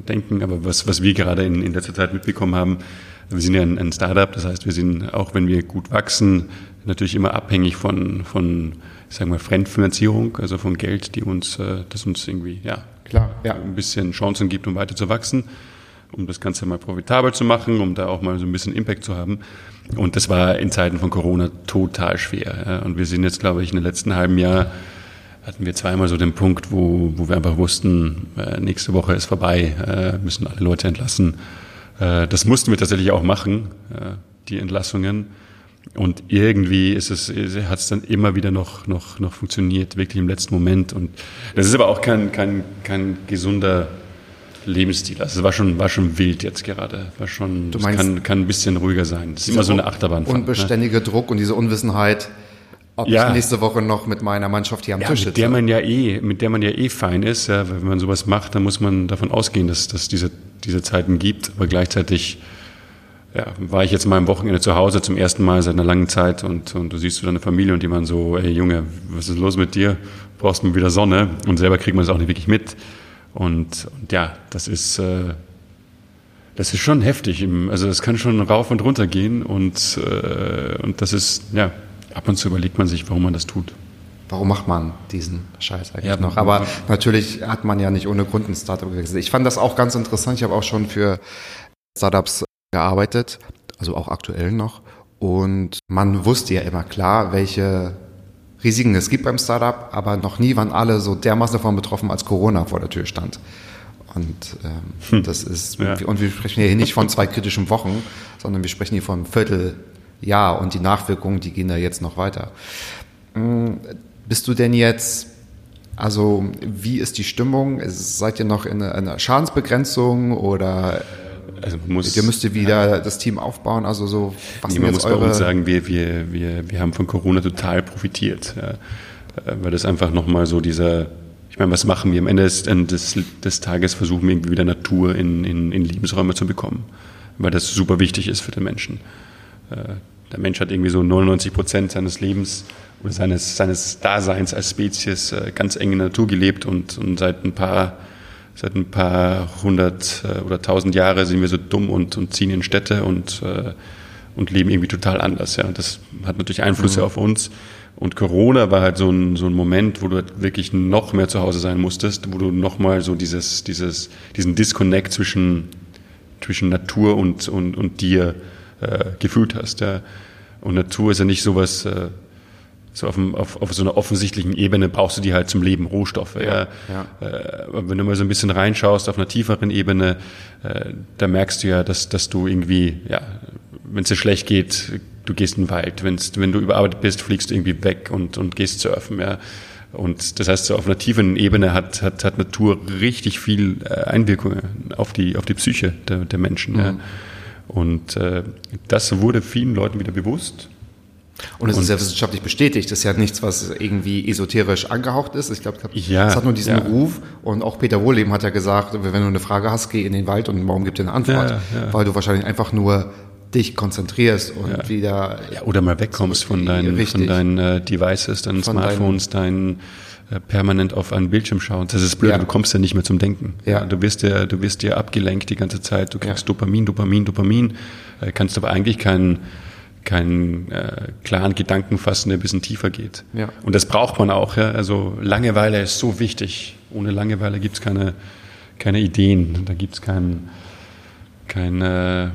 [SPEAKER 2] denken. Aber was, was wir gerade in, in letzter Zeit mitbekommen haben, wir sind ja ein, ein Startup, das heißt, wir sind, auch wenn wir gut wachsen, natürlich immer abhängig von, von ich sag mal, Fremdfinanzierung, also von Geld, die uns, äh, das uns irgendwie, ja, Klar, ja. ein bisschen Chancen gibt, um weiter zu wachsen, um das Ganze mal profitabel zu machen, um da auch mal so ein bisschen Impact zu haben. Und das war in Zeiten von Corona total schwer. Und wir sind jetzt, glaube ich, in den letzten halben Jahr hatten wir zweimal so den Punkt, wo, wo wir einfach wussten, äh, nächste Woche ist vorbei, äh, müssen alle Leute entlassen. Äh, das mussten wir tatsächlich auch machen, die Entlassungen. Und irgendwie ist es, hat es dann immer wieder noch, noch, noch funktioniert, wirklich im letzten Moment. Und das ist aber auch kein, kein, kein gesunder Lebensstil. Also es war schon, war schon wild jetzt gerade. War schon,
[SPEAKER 3] du meinst,
[SPEAKER 2] kann, kann ein bisschen ruhiger sein. Das ist immer so eine Achterbahn.
[SPEAKER 3] Unbeständige ne? Druck und diese Unwissenheit, ob ja. ich nächste Woche noch mit meiner Mannschaft hier am
[SPEAKER 2] ja,
[SPEAKER 3] Tisch
[SPEAKER 2] sitze. Mit der man ja eh, mit der man ja eh fein ist. Ja, wenn man sowas macht, dann muss man davon ausgehen, dass, dass diese, diese Zeiten gibt. Aber gleichzeitig ja, war ich jetzt mal am Wochenende zu Hause zum ersten Mal seit einer langen Zeit und, und du siehst so deine Familie und die waren so, ey Junge, was ist los mit dir? Brauchst du wieder Sonne? Und selber kriegt man es auch nicht wirklich mit. Und, und ja, das ist, äh, das ist schon heftig. Also das kann schon rauf und runter gehen und, äh, und das ist, ja, ab und zu überlegt man sich, warum man das tut.
[SPEAKER 3] Warum macht man diesen Scheiß eigentlich ja, noch? Aber natürlich hat man ja nicht ohne Grund ein Startup gewechselt. Ich fand das auch ganz interessant. Ich habe auch schon für Startups gearbeitet, also auch aktuell noch. Und man wusste ja immer klar, welche Risiken es gibt beim Startup, aber noch nie waren alle so dermaßen davon betroffen, als Corona vor der Tür stand. Und ähm, hm. das ist, ja. und wir sprechen hier nicht von zwei kritischen Wochen, sondern wir sprechen hier von einem Vierteljahr und die Nachwirkungen, die gehen da jetzt noch weiter. Hm, bist du denn jetzt, also wie ist die Stimmung? Seid ihr noch in einer Schadensbegrenzung oder also muss, ihr müsst wieder ja. das Team aufbauen, also so,
[SPEAKER 2] was nee, man muss bei uns sagen, wir, wir, wir, wir haben von Corona total profitiert, ja. weil das einfach nochmal so dieser, ich meine, was machen wir? Am Ende des, des, des Tages versuchen wir irgendwie wieder Natur in, in, in Lebensräume zu bekommen, weil das super wichtig ist für den Menschen. Äh, der Mensch hat irgendwie so 99 Prozent seines Lebens oder seines, seines Daseins als Spezies äh, ganz eng in der Natur gelebt und, und seit ein paar seit ein paar hundert äh, oder tausend Jahre sind wir so dumm und, und ziehen in Städte und, äh, und leben irgendwie total anders. Ja. Und das hat natürlich Einflüsse mhm. auf uns. Und Corona war halt so ein, so ein Moment, wo du halt wirklich noch mehr zu Hause sein musstest, wo du nochmal so dieses, dieses, diesen Disconnect zwischen, zwischen Natur und, und, und dir äh, gefühlt hast. Ja. Und Natur ist ja nicht sowas, äh, so auf, auf, auf so einer offensichtlichen Ebene brauchst du die halt zum Leben Rohstoffe. Ja, ja. Äh, wenn du mal so ein bisschen reinschaust auf einer tieferen Ebene, äh, da merkst du ja, dass, dass du irgendwie, ja, wenn es dir schlecht geht, du gehst in den Wald. Wenn's, wenn du überarbeitet bist, fliegst du irgendwie weg und, und gehst surfen. Ja. Und das heißt, so auf einer tiefen Ebene hat, hat, hat Natur richtig viel äh, Einwirkungen auf die, auf die Psyche der, der Menschen. Mhm. Ja. Und äh, das wurde vielen Leuten wieder bewusst.
[SPEAKER 3] Und es ist ja wissenschaftlich bestätigt. Das ist ja nichts, was irgendwie esoterisch angehaucht ist. Ich glaube,
[SPEAKER 2] ja,
[SPEAKER 3] es hat nur diesen ja. Ruf. Und auch Peter Wohleben hat ja gesagt, wenn du eine Frage hast, geh in den Wald und morgen gibt dir eine Antwort. Ja, weil du wahrscheinlich einfach nur dich konzentrierst und wieder.
[SPEAKER 2] Ja, oder mal wegkommst von deinen, von deinen äh, Devices, deinen Smartphones, deinen äh, permanent auf einen Bildschirm schauen. Das ist blöd,
[SPEAKER 3] Ja.
[SPEAKER 2] du kommst ja nicht mehr zum Denken.
[SPEAKER 3] Ja.
[SPEAKER 2] Du wirst ja, du wirst ja abgelenkt die ganze Zeit. Du kriegst Dopamin, Dopamin, Dopamin, äh, kannst aber eigentlich keinen keinen äh, klaren Gedanken fassen, der ein bisschen tiefer geht.
[SPEAKER 3] Ja.
[SPEAKER 2] Und das braucht man auch. Ja? Also Langeweile ist so wichtig. Ohne Langeweile gibt es keine, keine Ideen. Da gibt es kein, keine,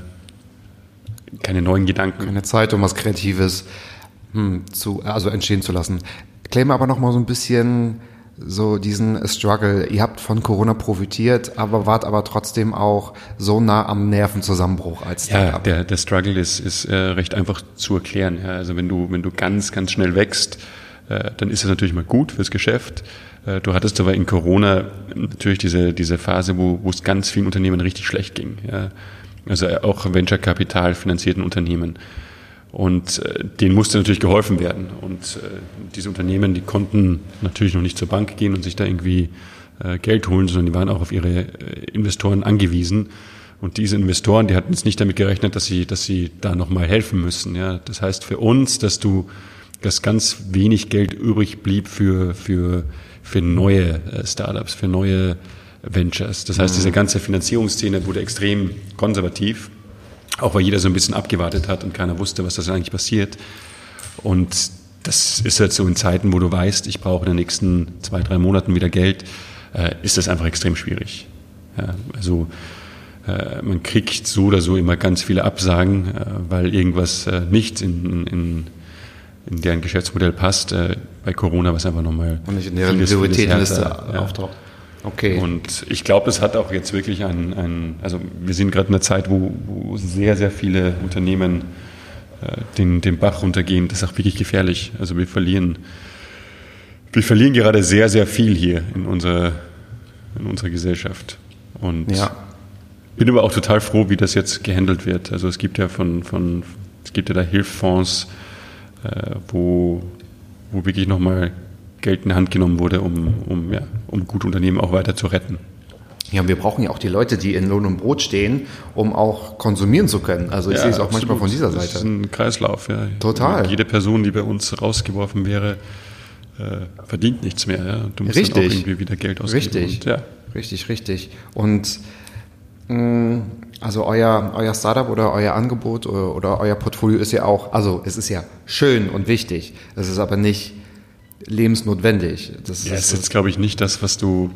[SPEAKER 2] keine neuen Gedanken.
[SPEAKER 3] Keine Zeit, um was Kreatives hm, zu, also entstehen zu lassen. Klär mir aber noch mal so ein bisschen so diesen Struggle. Ihr habt von Corona profitiert, aber wart aber trotzdem auch so nah am Nervenzusammenbruch als
[SPEAKER 2] Ja,
[SPEAKER 3] Startup.
[SPEAKER 2] der, der Struggle ist, ist äh, recht einfach zu erklären. Ja. Also wenn du, wenn du ganz, ganz schnell wächst, äh, dann ist das natürlich mal gut fürs Geschäft. Äh, du hattest aber in Corona natürlich diese, diese Phase, wo, wo es ganz vielen Unternehmen richtig schlecht ging. Ja. Also auch Venture-Kapital finanzierten Unternehmen. Und äh, denen musste natürlich geholfen werden. Und äh, diese Unternehmen, die konnten natürlich noch nicht zur Bank gehen und sich da irgendwie äh, Geld holen, sondern die waren auch auf ihre äh, Investoren angewiesen. Und diese Investoren, die hatten jetzt nicht damit gerechnet, dass sie, dass sie da nochmal helfen müssen. Ja, das heißt für uns, dass du, dass ganz wenig Geld übrig blieb für, für, für neue äh, Startups, für neue Ventures. Das heißt, diese ganze Finanzierungsszene wurde extrem konservativ. Auch weil jeder so ein bisschen abgewartet hat und keiner wusste, was das eigentlich passiert. Und das ist jetzt so in Zeiten, wo du weißt, ich brauche in den nächsten zwei, drei Monaten wieder Geld, äh, ist das einfach extrem schwierig. Ja, also äh, man kriegt so oder so immer ganz viele Absagen, äh, weil irgendwas äh, nicht in, in, in deren Geschäftsmodell passt. Äh, bei Corona war es einfach nochmal
[SPEAKER 3] Und nicht in deren Prioritätenliste
[SPEAKER 2] ja.
[SPEAKER 3] auftaucht. Okay.
[SPEAKER 2] Und ich glaube, es hat auch jetzt wirklich ein, ein also wir sind gerade in einer Zeit, wo, wo sehr, sehr viele Unternehmen äh, den, den Bach runtergehen. Das ist auch wirklich gefährlich. Also wir verlieren, wir verlieren gerade sehr, sehr viel hier in unserer, in unserer Gesellschaft. Und
[SPEAKER 3] ja.
[SPEAKER 2] bin aber auch total froh, wie das jetzt gehandelt wird. Also es gibt ja von, von es gibt ja da Hilfsfonds, äh, wo, wo wirklich nochmal Geld in die Hand genommen wurde, um, um, ja, um gute Unternehmen auch weiter zu retten.
[SPEAKER 3] Ja, und wir brauchen ja auch die Leute, die in Lohn und Brot stehen, um auch konsumieren zu können. Also ich
[SPEAKER 2] Ja,
[SPEAKER 3] sehe es auch
[SPEAKER 2] absolut.
[SPEAKER 3] manchmal von dieser
[SPEAKER 2] Das ist
[SPEAKER 3] Seite.
[SPEAKER 2] ein Kreislauf, ja.
[SPEAKER 3] Total.
[SPEAKER 2] Jede Person, die bei uns rausgeworfen wäre, äh, verdient nichts mehr. Ja. Du musst dann auch
[SPEAKER 3] Richtig.
[SPEAKER 2] irgendwie wieder Geld ausgeben.
[SPEAKER 3] Richtig.
[SPEAKER 2] Und, ja.
[SPEAKER 3] Richtig, richtig. Und mh, also euer, euer Startup oder euer Angebot oder, oder euer Portfolio ist ja auch, also es ist ja schön und wichtig. Es ist aber nicht lebensnotwendig. Das
[SPEAKER 2] Ja,
[SPEAKER 3] ist,
[SPEAKER 2] jetzt, glaube ich, nicht das, was du,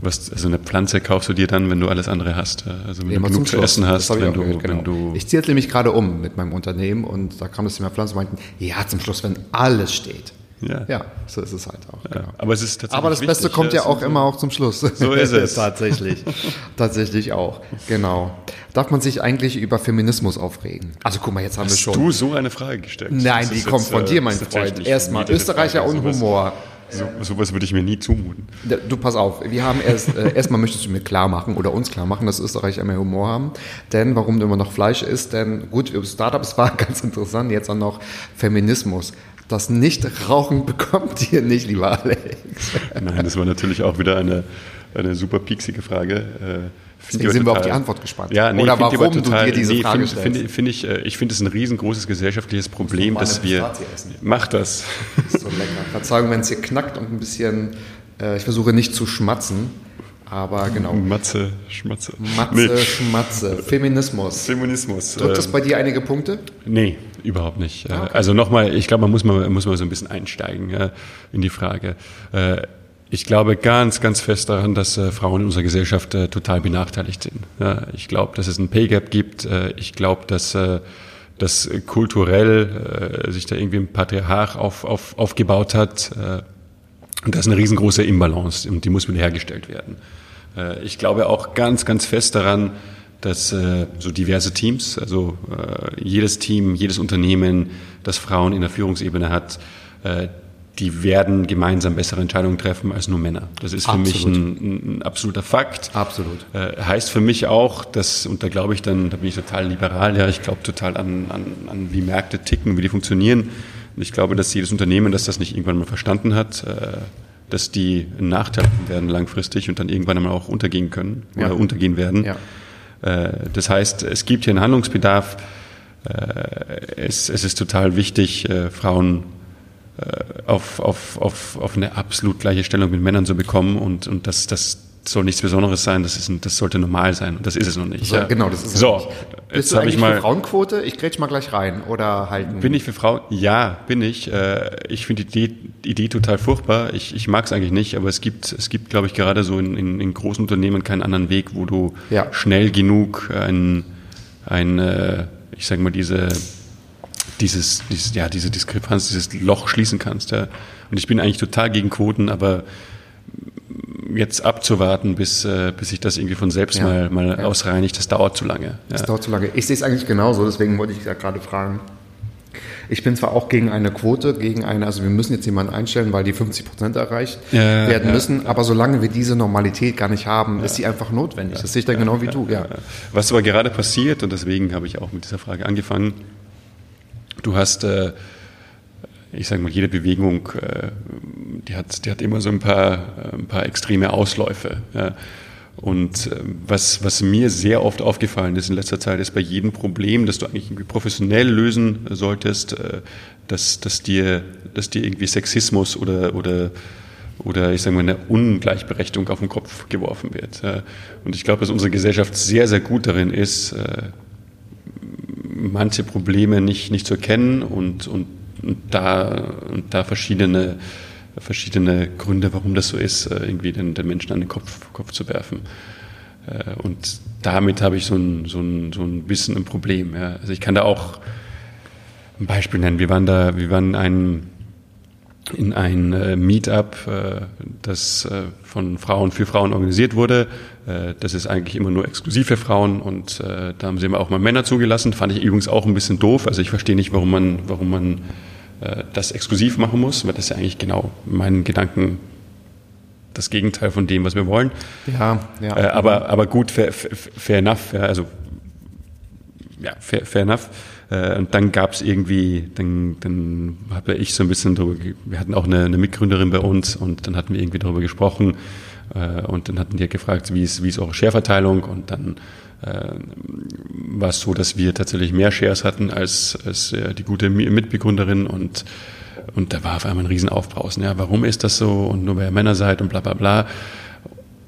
[SPEAKER 2] was, also eine Pflanze kaufst du dir dann, wenn du alles andere hast. ja. Also wenn
[SPEAKER 3] Immer
[SPEAKER 2] du genug zu essen hast, wenn du,
[SPEAKER 3] gehört, genau.
[SPEAKER 2] wenn du,
[SPEAKER 3] Ich jetzt nämlich gerade um mit meinem Unternehmen und da kam das Thema Pflanzen und meinten, ja, zum Schluss, wenn alles steht.
[SPEAKER 2] Ja.
[SPEAKER 3] ja so ist es halt auch.
[SPEAKER 2] ja.
[SPEAKER 3] Genau.
[SPEAKER 2] Aber es ist tatsächlich
[SPEAKER 3] Aber das Beste
[SPEAKER 2] wichtig,
[SPEAKER 3] kommt ja auch
[SPEAKER 2] ist-
[SPEAKER 3] immer auch zum Schluss.
[SPEAKER 2] So ist es.
[SPEAKER 3] Tatsächlich. Tatsächlich auch. Genau. Darf man sich eigentlich über Feminismus aufregen? Also guck mal, jetzt haben wir
[SPEAKER 2] Hast
[SPEAKER 3] schon.
[SPEAKER 2] du so eine Frage gestellt?
[SPEAKER 3] Nein, die
[SPEAKER 2] ist
[SPEAKER 3] kommt von
[SPEAKER 2] äh,
[SPEAKER 3] dir, mein
[SPEAKER 2] ist
[SPEAKER 3] Freund. Erstmal Österreicher
[SPEAKER 2] Frage.
[SPEAKER 3] und
[SPEAKER 2] Sowas-
[SPEAKER 3] Humor.
[SPEAKER 2] So, sowas würde ich mir nie zumuten.
[SPEAKER 3] Du pass auf, wir haben erst äh, erstmal möchtest du mir klar machen oder uns klar machen, dass Österreicher mehr Humor haben. Denn warum immer noch Fleisch isst, denn gut, Startups war ganz interessant, jetzt auch noch Feminismus. Das Nichtrauchen bekommt ihr nicht, lieber Alex.
[SPEAKER 2] Nein, das war natürlich auch wieder eine, eine super pieksige Frage. Äh, find
[SPEAKER 3] Deswegen sind wir auf
[SPEAKER 2] total-
[SPEAKER 3] die Antwort gespannt.
[SPEAKER 2] Ja, nee,
[SPEAKER 3] Oder
[SPEAKER 2] find
[SPEAKER 3] warum
[SPEAKER 2] aber
[SPEAKER 3] du dir diese Frage
[SPEAKER 2] find,
[SPEAKER 3] stellst.
[SPEAKER 2] Finde find ich, äh, ich finde es ein riesengroßes gesellschaftliches Problem, dass wir. Mach das.
[SPEAKER 3] So lecker. Verzeihung, wenn es hier knackt und ein bisschen, äh, ich versuche nicht zu schmatzen, aber genau.
[SPEAKER 2] Matze, Schmatze.
[SPEAKER 3] Matze,
[SPEAKER 2] Nee.
[SPEAKER 3] Schmatze, Feminismus.
[SPEAKER 2] Feminismus.
[SPEAKER 3] Drückt das
[SPEAKER 2] äh,
[SPEAKER 3] bei dir einige Punkte?
[SPEAKER 2] Nee, überhaupt nicht. Äh, Also nochmal, ich glaube, man muss mal, muss mal so ein bisschen einsteigen in die Frage. Äh, Ich glaube ganz, ganz fest daran, dass äh, Frauen in unserer Gesellschaft äh, total benachteiligt sind. Ja, ich glaube, dass es ein Pay Gap gibt. Äh, ich glaube, dass, dass kulturell sich da irgendwie ein Patriarch auf, auf, aufgebaut hat. Und das ist eine riesengroße Imbalance und die muss wieder hergestellt werden. Äh, Ich glaube auch ganz, ganz fest daran, dass äh, so diverse Teams, also äh, jedes Team, jedes Unternehmen, das Frauen in der Führungsebene hat, äh, die werden gemeinsam bessere Entscheidungen treffen als nur Männer. Das ist für mich
[SPEAKER 3] Absolut.
[SPEAKER 2] ein, ein absoluter Fakt.
[SPEAKER 3] Absolut.
[SPEAKER 2] Äh, heißt für mich auch, dass, und da glaube ich dann, da bin ich total liberal, ja, ich glaube total an, an, an wie Märkte ticken, wie die funktionieren. Und ich glaube, dass jedes Unternehmen, das das nicht irgendwann mal verstanden hat, äh, dass die einen Nachteil werden langfristig und dann irgendwann einmal auch untergehen können
[SPEAKER 3] Ja.
[SPEAKER 2] oder untergehen werden.
[SPEAKER 3] Ja.
[SPEAKER 2] Äh, das heißt, es gibt hier einen Handlungsbedarf. Äh, es, es ist total wichtig, äh, Frauen auf, auf, auf, auf eine absolut gleiche Stellung mit Männern zu bekommen und, und das, das soll nichts Besonderes sein, das, ist, das sollte normal sein und das ist es noch nicht.
[SPEAKER 3] So,
[SPEAKER 2] ja.
[SPEAKER 3] Genau, das ist
[SPEAKER 2] so.
[SPEAKER 3] Nicht.
[SPEAKER 2] Jetzt
[SPEAKER 3] Bist du
[SPEAKER 2] habe
[SPEAKER 3] eigentlich
[SPEAKER 2] ich mal
[SPEAKER 3] für Frauenquote? Ich grätsch mal gleich rein oder halten.
[SPEAKER 2] bin ich für Frauen? Ja, bin ich. Äh, Ich finde die Idee, Idee total furchtbar. Ich, ich mag es eigentlich nicht, aber es gibt, es gibt, glaube ich, gerade so in, in, in großen Unternehmen keinen anderen Weg, wo du
[SPEAKER 3] Ja.
[SPEAKER 2] schnell genug ein, ein äh, ich sage mal, diese, dieses, dieses, ja, diese Diskrepanz, dieses Loch schließen kannst. Ja. Und ich bin eigentlich total gegen Quoten, aber jetzt abzuwarten, bis, äh, bis sich das irgendwie von selbst
[SPEAKER 3] Ja.
[SPEAKER 2] mal, mal
[SPEAKER 3] Ja.
[SPEAKER 2] ausreinigt, das dauert zu lange. Ja.
[SPEAKER 3] Das dauert zu lange. Ich sehe es eigentlich genauso, deswegen wollte ich ja gerade fragen. Ich bin zwar auch gegen eine Quote, gegen eine, also wir müssen jetzt jemanden einstellen, weil die 50 Prozent erreicht
[SPEAKER 2] Ja,
[SPEAKER 3] werden
[SPEAKER 2] ja.
[SPEAKER 3] müssen, aber solange wir diese Normalität gar nicht haben, ist sie einfach notwendig. Das sehe ich dann genau wie du, ja.
[SPEAKER 2] Was aber gerade passiert, und deswegen habe ich auch mit dieser Frage angefangen, du hast, äh, ich sage mal, jede Bewegung, äh, die, hat, die hat immer so ein paar, ein paar extreme Ausläufe. Und äh, was, was mir sehr oft aufgefallen ist in letzter Zeit, ist bei jedem Problem, das du eigentlich irgendwie professionell lösen solltest, äh, dass, dass, dir, dass dir irgendwie Sexismus oder, oder oder ich sage mal eine Ungleichberechtigung auf den Kopf geworfen wird. Und ich glaube, dass unsere Gesellschaft sehr, sehr gut darin ist, manche Probleme nicht, nicht zu erkennen und, und, und, da, und da verschiedene, verschiedene Gründe, warum das so ist, äh, irgendwie den, den Menschen an den Kopf, Kopf zu werfen. Äh, Und damit habe ich so ein, so ein, so ein bisschen ein Problem. Ja. Also ich kann da auch ein Beispiel nennen. Wir waren da, wir waren ein, in ein äh, Meetup, das von Frauen für Frauen organisiert wurde. Das ist eigentlich immer nur exklusiv für Frauen und da haben sie immer auch mal Männer zugelassen. Fand ich übrigens auch ein bisschen doof. Also ich verstehe nicht, warum man, warum man das exklusiv machen muss, weil das ist ja eigentlich genau meinen Gedanken das Gegenteil von dem, was wir wollen.
[SPEAKER 3] Ja, ja.
[SPEAKER 2] Äh, aber, aber gut, fair, fair, enough. Ja, also ja, fair, fair enough. Äh, und dann gab es irgendwie, dann, dann habe ich so ein bisschen drüber, ge- wir hatten auch eine, eine Mitgründerin bei uns und dann hatten wir irgendwie darüber gesprochen äh, und dann hatten die gefragt, wie ist, wie ist eure Share-Verteilung und dann äh, war es so, dass wir tatsächlich mehr Shares hatten als, als äh, die gute Mi- Mitbegründerin und und da war auf einmal ein Riesenaufbrausen. Ja, warum ist das so? Und nur weil ihr Männer seid und bla bla bla.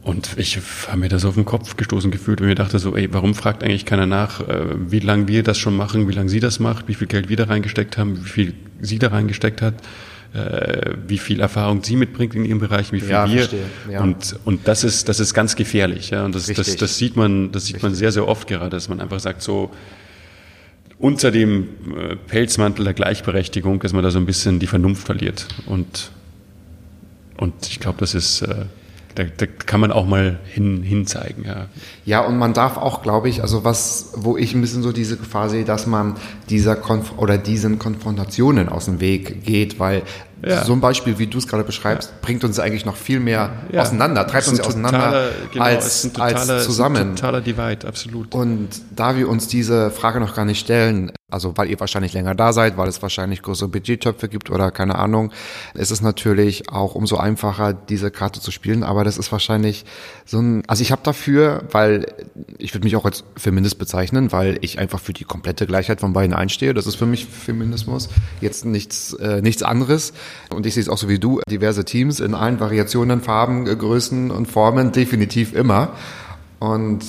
[SPEAKER 2] Und ich habe mir das auf den Kopf gestoßen gefühlt und mir dachte so, ey, warum fragt eigentlich keiner nach, äh, wie lange wir das schon machen, wie lange sie das macht, wie viel Geld wir da reingesteckt haben, wie viel sie da reingesteckt hat, äh, wie viel Erfahrung sie mitbringt in ihrem Bereich, wie viel
[SPEAKER 3] Ja,
[SPEAKER 2] wir.
[SPEAKER 3] verstehe, ja.
[SPEAKER 2] Und, und das ist, das ist ganz gefährlich. Ja? Und das, das,
[SPEAKER 3] Richtig.
[SPEAKER 2] das sieht man, das sieht man sehr, sehr oft gerade, dass man einfach sagt so, unter dem äh, Pelzmantel der Gleichberechtigung, dass man da so ein bisschen die Vernunft verliert. Und, und ich glaube, das ist, äh, da, da kann man auch mal hin, hinzeigen. Ja.
[SPEAKER 3] Ja, und man darf auch, glaube ich, also was, wo ich ein bisschen so diese Gefahr sehe, dass man dieser Konf oder diesen Konfrontationen aus dem Weg geht, weil
[SPEAKER 2] Ja.
[SPEAKER 3] so ein Beispiel, wie du es gerade beschreibst, bringt uns eigentlich noch viel mehr
[SPEAKER 2] Ja.
[SPEAKER 3] auseinander, treibt uns
[SPEAKER 2] ein
[SPEAKER 3] auseinander
[SPEAKER 2] totaler- genau,
[SPEAKER 3] als,
[SPEAKER 2] totaler-
[SPEAKER 3] als zusammen.
[SPEAKER 2] Ein totaler Divide, absolut.
[SPEAKER 3] Und da wir uns diese Frage noch gar nicht stellen, also weil ihr wahrscheinlich länger da seid, weil es wahrscheinlich größere Budgettöpfe gibt oder keine Ahnung, ist es natürlich auch umso einfacher, diese Karte zu spielen. Aber das ist wahrscheinlich so ein, also ich habe dafür, weil ich würde mich auch als Feminist bezeichnen, weil ich einfach für die komplette Gleichheit von beiden einstehe. Das ist für mich Feminismus, jetzt nichts, äh, nichts anderes. Und ich sehe es auch so wie du, diverse Teams in allen Variationen, Farben, Größen und Formen, definitiv immer. Und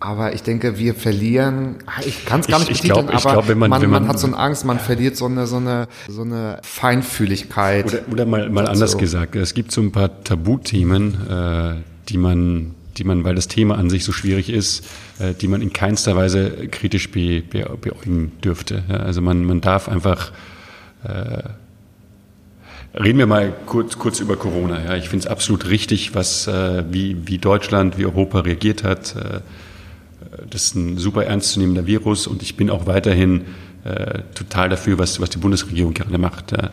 [SPEAKER 3] aber ich denke, wir verlieren, ah, ich kann es gar
[SPEAKER 2] Ich-
[SPEAKER 3] nicht
[SPEAKER 2] ich glaub-
[SPEAKER 3] betiteln,
[SPEAKER 2] ich
[SPEAKER 3] aber
[SPEAKER 2] glaub, wenn man-
[SPEAKER 3] man,
[SPEAKER 2] wenn
[SPEAKER 3] man,
[SPEAKER 2] man-
[SPEAKER 3] hat so eine Angst, man verliert so eine, so eine, so eine Feinfühligkeit.
[SPEAKER 2] Oder, oder mal, mal anders gesagt, es gibt so ein paar Tabuthemen, äh, die man, die man, weil das Thema an sich so schwierig ist, äh, die man in keinster Weise kritisch be, be, beäugen dürfte. Ja, also man, man darf einfach äh, Reden wir mal kurz, kurz über Corona. Ja, ich finde es absolut richtig, was, äh, wie, wie Deutschland, wie Europa reagiert hat. Äh, das ist ein super ernstzunehmender Virus und ich bin auch weiterhin äh, total dafür, was, was die Bundesregierung gerade macht. Ja.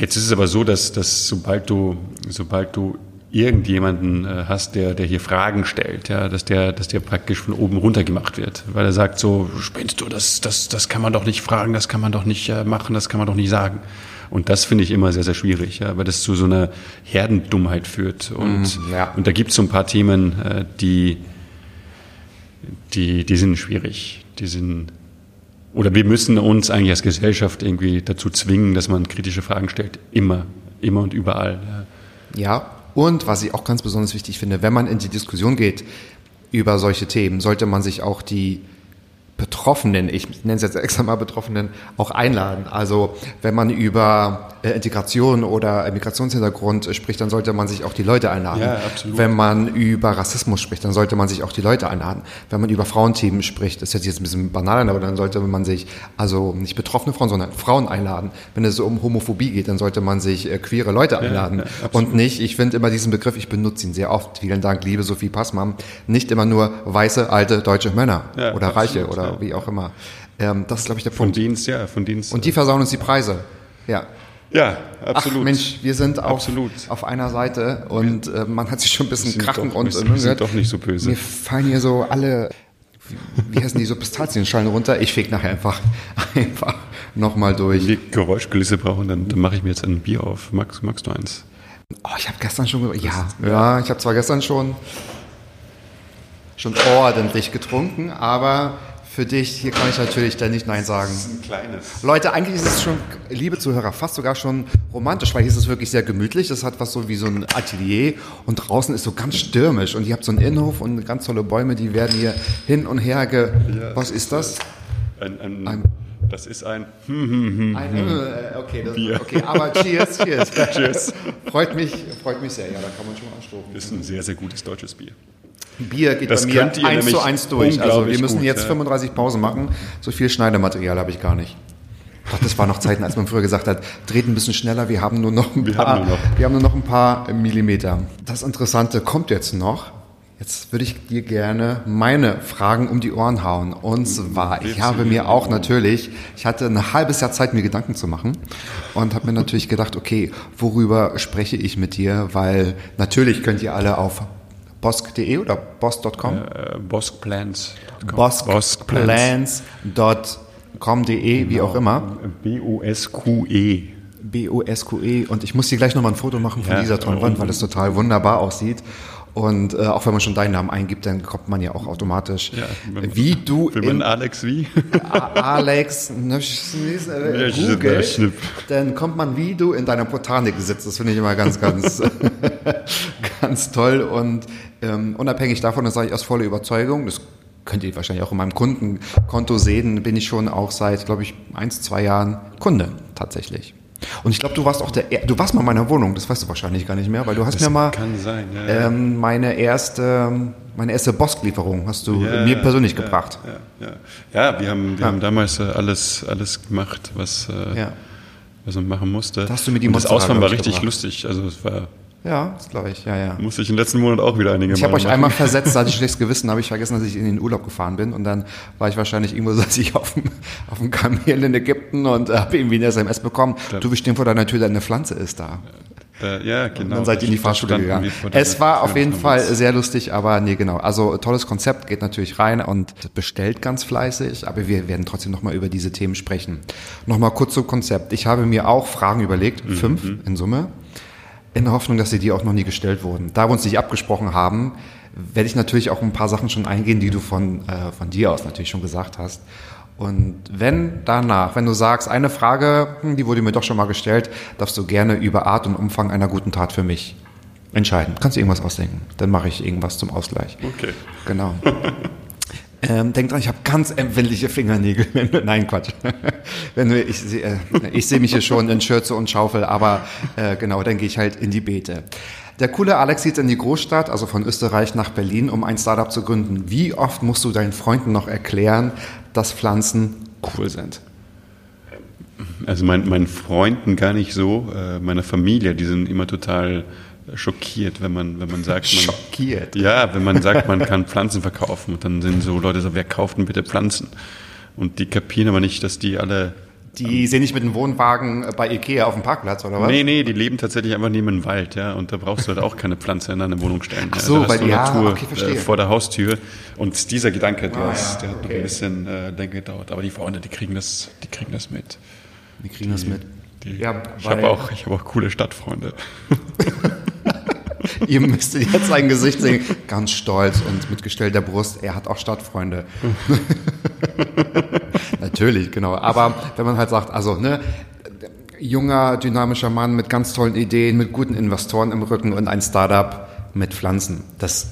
[SPEAKER 2] Jetzt ist es aber so, dass, dass sobald du, sobald du irgendjemanden äh, hast, der, der hier Fragen stellt, ja, dass der, dass der praktisch von oben runter gemacht wird, weil er sagt so, spinnst du, das, das, das kann man doch nicht fragen, das kann man doch nicht äh, machen, das kann man doch nicht sagen. Und das finde ich immer sehr, sehr schwierig, ja, weil das zu so einer Herdendummheit führt. Und,
[SPEAKER 3] Mm, ja.
[SPEAKER 2] und da gibt es so ein paar Themen, äh, die, die, die sind schwierig. Die sind, oder wir müssen uns eigentlich als Gesellschaft irgendwie dazu zwingen, dass man kritische Fragen stellt. Immer, immer und überall.
[SPEAKER 3] Ja. ja, und was ich auch ganz besonders wichtig finde, wenn man in die Diskussion geht über solche Themen, sollte man sich auch die Betroffenen, ich nenne es jetzt extra mal Betroffenen, auch einladen. Also wenn man über äh, Integration oder Migrationshintergrund spricht, dann sollte man sich auch die Leute einladen. Ja, absolut. Wenn man über Rassismus spricht, dann sollte man sich auch die Leute einladen. Wenn man über Frauenthemen spricht, das ist jetzt ein bisschen banal, aber dann sollte man sich also nicht betroffene Frauen, sondern Frauen einladen. Wenn es um Homophobie geht, dann sollte man sich äh, queere Leute einladen. Ja, ja, und nicht, ich finde immer diesen Begriff, ich benutze ihn sehr oft, vielen Dank, liebe Sophie Passmann, nicht immer nur weiße, alte deutsche Männer oder absolut, Reiche oder wie auch immer. Ähm, das ist, glaube ich, der Punkt.
[SPEAKER 2] Von Dienst, ja, von Dienst.
[SPEAKER 3] Und die versauen uns die Preise. Ja.
[SPEAKER 2] Ja, absolut.
[SPEAKER 3] Ach Mensch, wir sind auf, absolut. auf einer Seite und äh, man hat sich schon ein bisschen krachen
[SPEAKER 2] doch,
[SPEAKER 3] und
[SPEAKER 2] wir, wir sind doch nicht so böse.
[SPEAKER 3] Mir fallen hier so alle, wie, heißen die so Pistazienschalen runter? Ich feg nachher einfach, einfach nochmal durch.
[SPEAKER 2] Wenn wir Geräuschkulisse brauchen, dann, dann mache ich mir jetzt ein Bier auf. Magst, magst du eins?
[SPEAKER 3] Oh, ich habe gestern schon, ja, ja, ich habe zwar gestern schon schon ordentlich getrunken, aber für dich, hier kann ich natürlich dann nicht Nein sagen. Das ist ein kleines. Leute, eigentlich ist es schon, liebe Zuhörer, fast sogar schon romantisch, weil hier ist es wirklich sehr gemütlich. Das hat was so wie so ein Atelier und draußen ist so ganz stürmisch und ihr habt so einen Innenhof und ganz tolle Bäume, die werden hier hin und her ge... Ja, was ist das?
[SPEAKER 2] Ein, ein, ein das ist ein. ein
[SPEAKER 3] äh, okay, das, Bier. okay, aber cheers, cheers. cheers. freut mich, freut mich sehr. Ja, da kann man schon mal anstoßen.
[SPEAKER 2] Das ist ein sehr, sehr gutes deutsches Bier.
[SPEAKER 3] Bier geht das bei mir eins zu eins durch. Also wir müssen gut, jetzt ja. 35 Pausen machen. So viel Schneidematerial habe ich gar nicht. Ach, das war noch Zeiten, als man früher gesagt hat, dreht ein bisschen schneller, wir haben nur noch ein wir paar, haben nur noch. wir haben nur noch ein paar Millimeter. Das Interessante kommt jetzt noch. Jetzt würde ich dir gerne meine Fragen um die Ohren hauen. Und zwar, ich habe mir auch natürlich, ich hatte ein halbes Jahr Zeit, mir Gedanken zu machen und habe mir natürlich gedacht, okay, worüber spreche ich mit dir? Weil natürlich könnt ihr alle auf bosk.de oder bosk.com?
[SPEAKER 2] Äh, boskplans.
[SPEAKER 3] Boskplans.com.de, wie auch immer.
[SPEAKER 2] B-O-S-Q-E.
[SPEAKER 3] B-O-S-Q-E. Und ich muss dir gleich nochmal ein Foto machen von ja, dieser tollen Wand, weil es total wunderbar aussieht. Und äh, auch wenn man schon deinen Namen eingibt, dann kommt man ja auch automatisch. Ja, wie du.
[SPEAKER 2] Will man Alex wie?
[SPEAKER 3] Alex ne, Google, dann kommt man, wie du in deiner Botanik sitzt. Das finde ich immer ganz, ganz, ganz toll. Und ähm, unabhängig davon, das sage ich aus voller Überzeugung, das könnt ihr wahrscheinlich auch in meinem Kundenkonto sehen, bin ich schon auch seit, glaube ich, eins, zwei Jahren Kunde tatsächlich. Und ich glaube, du warst auch der, du warst mal in meiner Wohnung, das weißt du wahrscheinlich gar nicht mehr, weil du hast
[SPEAKER 2] das
[SPEAKER 3] mir mal
[SPEAKER 2] sein, ja,
[SPEAKER 3] ja. Ähm, meine erste, meine erste Bosk-Lieferung hast du ja, mir persönlich gebracht.
[SPEAKER 2] Ja, ja, wir haben, wir haben damals äh, alles, alles gemacht, was, äh, was man machen musste.
[SPEAKER 3] Da hast du mir die
[SPEAKER 2] Und das Ausfahren war richtig gebracht. lustig, also es war
[SPEAKER 3] ja, das glaube ich, ja, ja.
[SPEAKER 2] Musste ich im letzten Monat auch wieder einige
[SPEAKER 3] Ich habe euch einmal versetzt, da hatte ich schlechtes Gewissen, habe ich vergessen, dass ich in den Urlaub gefahren bin und dann war ich wahrscheinlich irgendwo, saß ich auf dem, auf dem Kamel in Ägypten und äh, habe irgendwie eine SMS bekommen, du, wir stehen vor deiner Tür, deine Pflanze ist da.
[SPEAKER 2] Äh, ja, genau. Und
[SPEAKER 3] dann seid ihr in die Fahrschule gegangen. Es war auf jeden Fall sehr lustig, aber nee, genau. Also tolles Konzept, geht natürlich rein und bestellt ganz fleißig, aber wir werden trotzdem nochmal über diese Themen sprechen. Nochmal kurz zum Konzept. Ich habe mir auch Fragen überlegt, mhm. fünf in Summe in der Hoffnung, dass sie dir auch noch nie gestellt wurden. Da wir uns nicht abgesprochen haben, werde ich natürlich auch ein paar Sachen schon eingehen, die du von, äh, von dir aus natürlich schon gesagt hast. Und wenn danach, wenn du sagst, eine Frage, hm, die wurde mir doch schon mal gestellt, darfst du gerne über Art und Umfang einer guten Tat für mich entscheiden. Kannst du irgendwas ausdenken? Dann mache ich irgendwas zum Ausgleich.
[SPEAKER 2] Okay.
[SPEAKER 3] Genau. Ähm, denk dran, ich habe ganz empfindliche Fingernägel. Nein, Quatsch. Wenn du, ich, äh, ich sehe mich hier schon in Schürze und Schaufel, aber äh, genau, dann gehe ich halt in die Beete. Der coole Alex zieht in die Großstadt, also von Österreich nach Berlin, um ein Startup zu gründen. Wie oft musst du deinen Freunden noch erklären, dass Pflanzen cool sind?
[SPEAKER 2] Also mein, meinen Freunden gar nicht so, äh, meiner Familie, die sind immer total schockiert, wenn man, wenn man sagt, man,
[SPEAKER 3] schockiert.
[SPEAKER 2] Ja, wenn man sagt, man kann Pflanzen verkaufen. Und dann sind so Leute so, wer kauft denn bitte Pflanzen? Und die kapieren aber nicht, dass die alle
[SPEAKER 3] die sehen nicht mit dem Wohnwagen bei Ikea auf dem Parkplatz, oder was?
[SPEAKER 2] Nee, nee, die leben tatsächlich einfach neben dem Wald, ja. Und da brauchst du halt auch keine Pflanze in deine Wohnung stellen.
[SPEAKER 3] Ach so,
[SPEAKER 2] ja.
[SPEAKER 3] weil
[SPEAKER 2] die
[SPEAKER 3] Natur
[SPEAKER 2] okay, äh, vor der Haustür. Und dieser Gedanke, der, ah, ist, der okay. hat noch ein bisschen äh, länger gedauert. Aber die Freunde, die kriegen das, die kriegen das mit.
[SPEAKER 3] Die kriegen die, das mit.
[SPEAKER 2] Die, ja, ich habe auch, ich hab auch coole Stadtfreunde.
[SPEAKER 3] Ihr müsstet jetzt sein Gesicht sehen, ganz stolz und mit gestellter Brust. Er hat auch Stadtfreunde. Natürlich, genau. Aber wenn man halt sagt, also, ne, junger, dynamischer Mann mit ganz tollen Ideen, mit guten Investoren im Rücken und ein Startup mit Pflanzen, das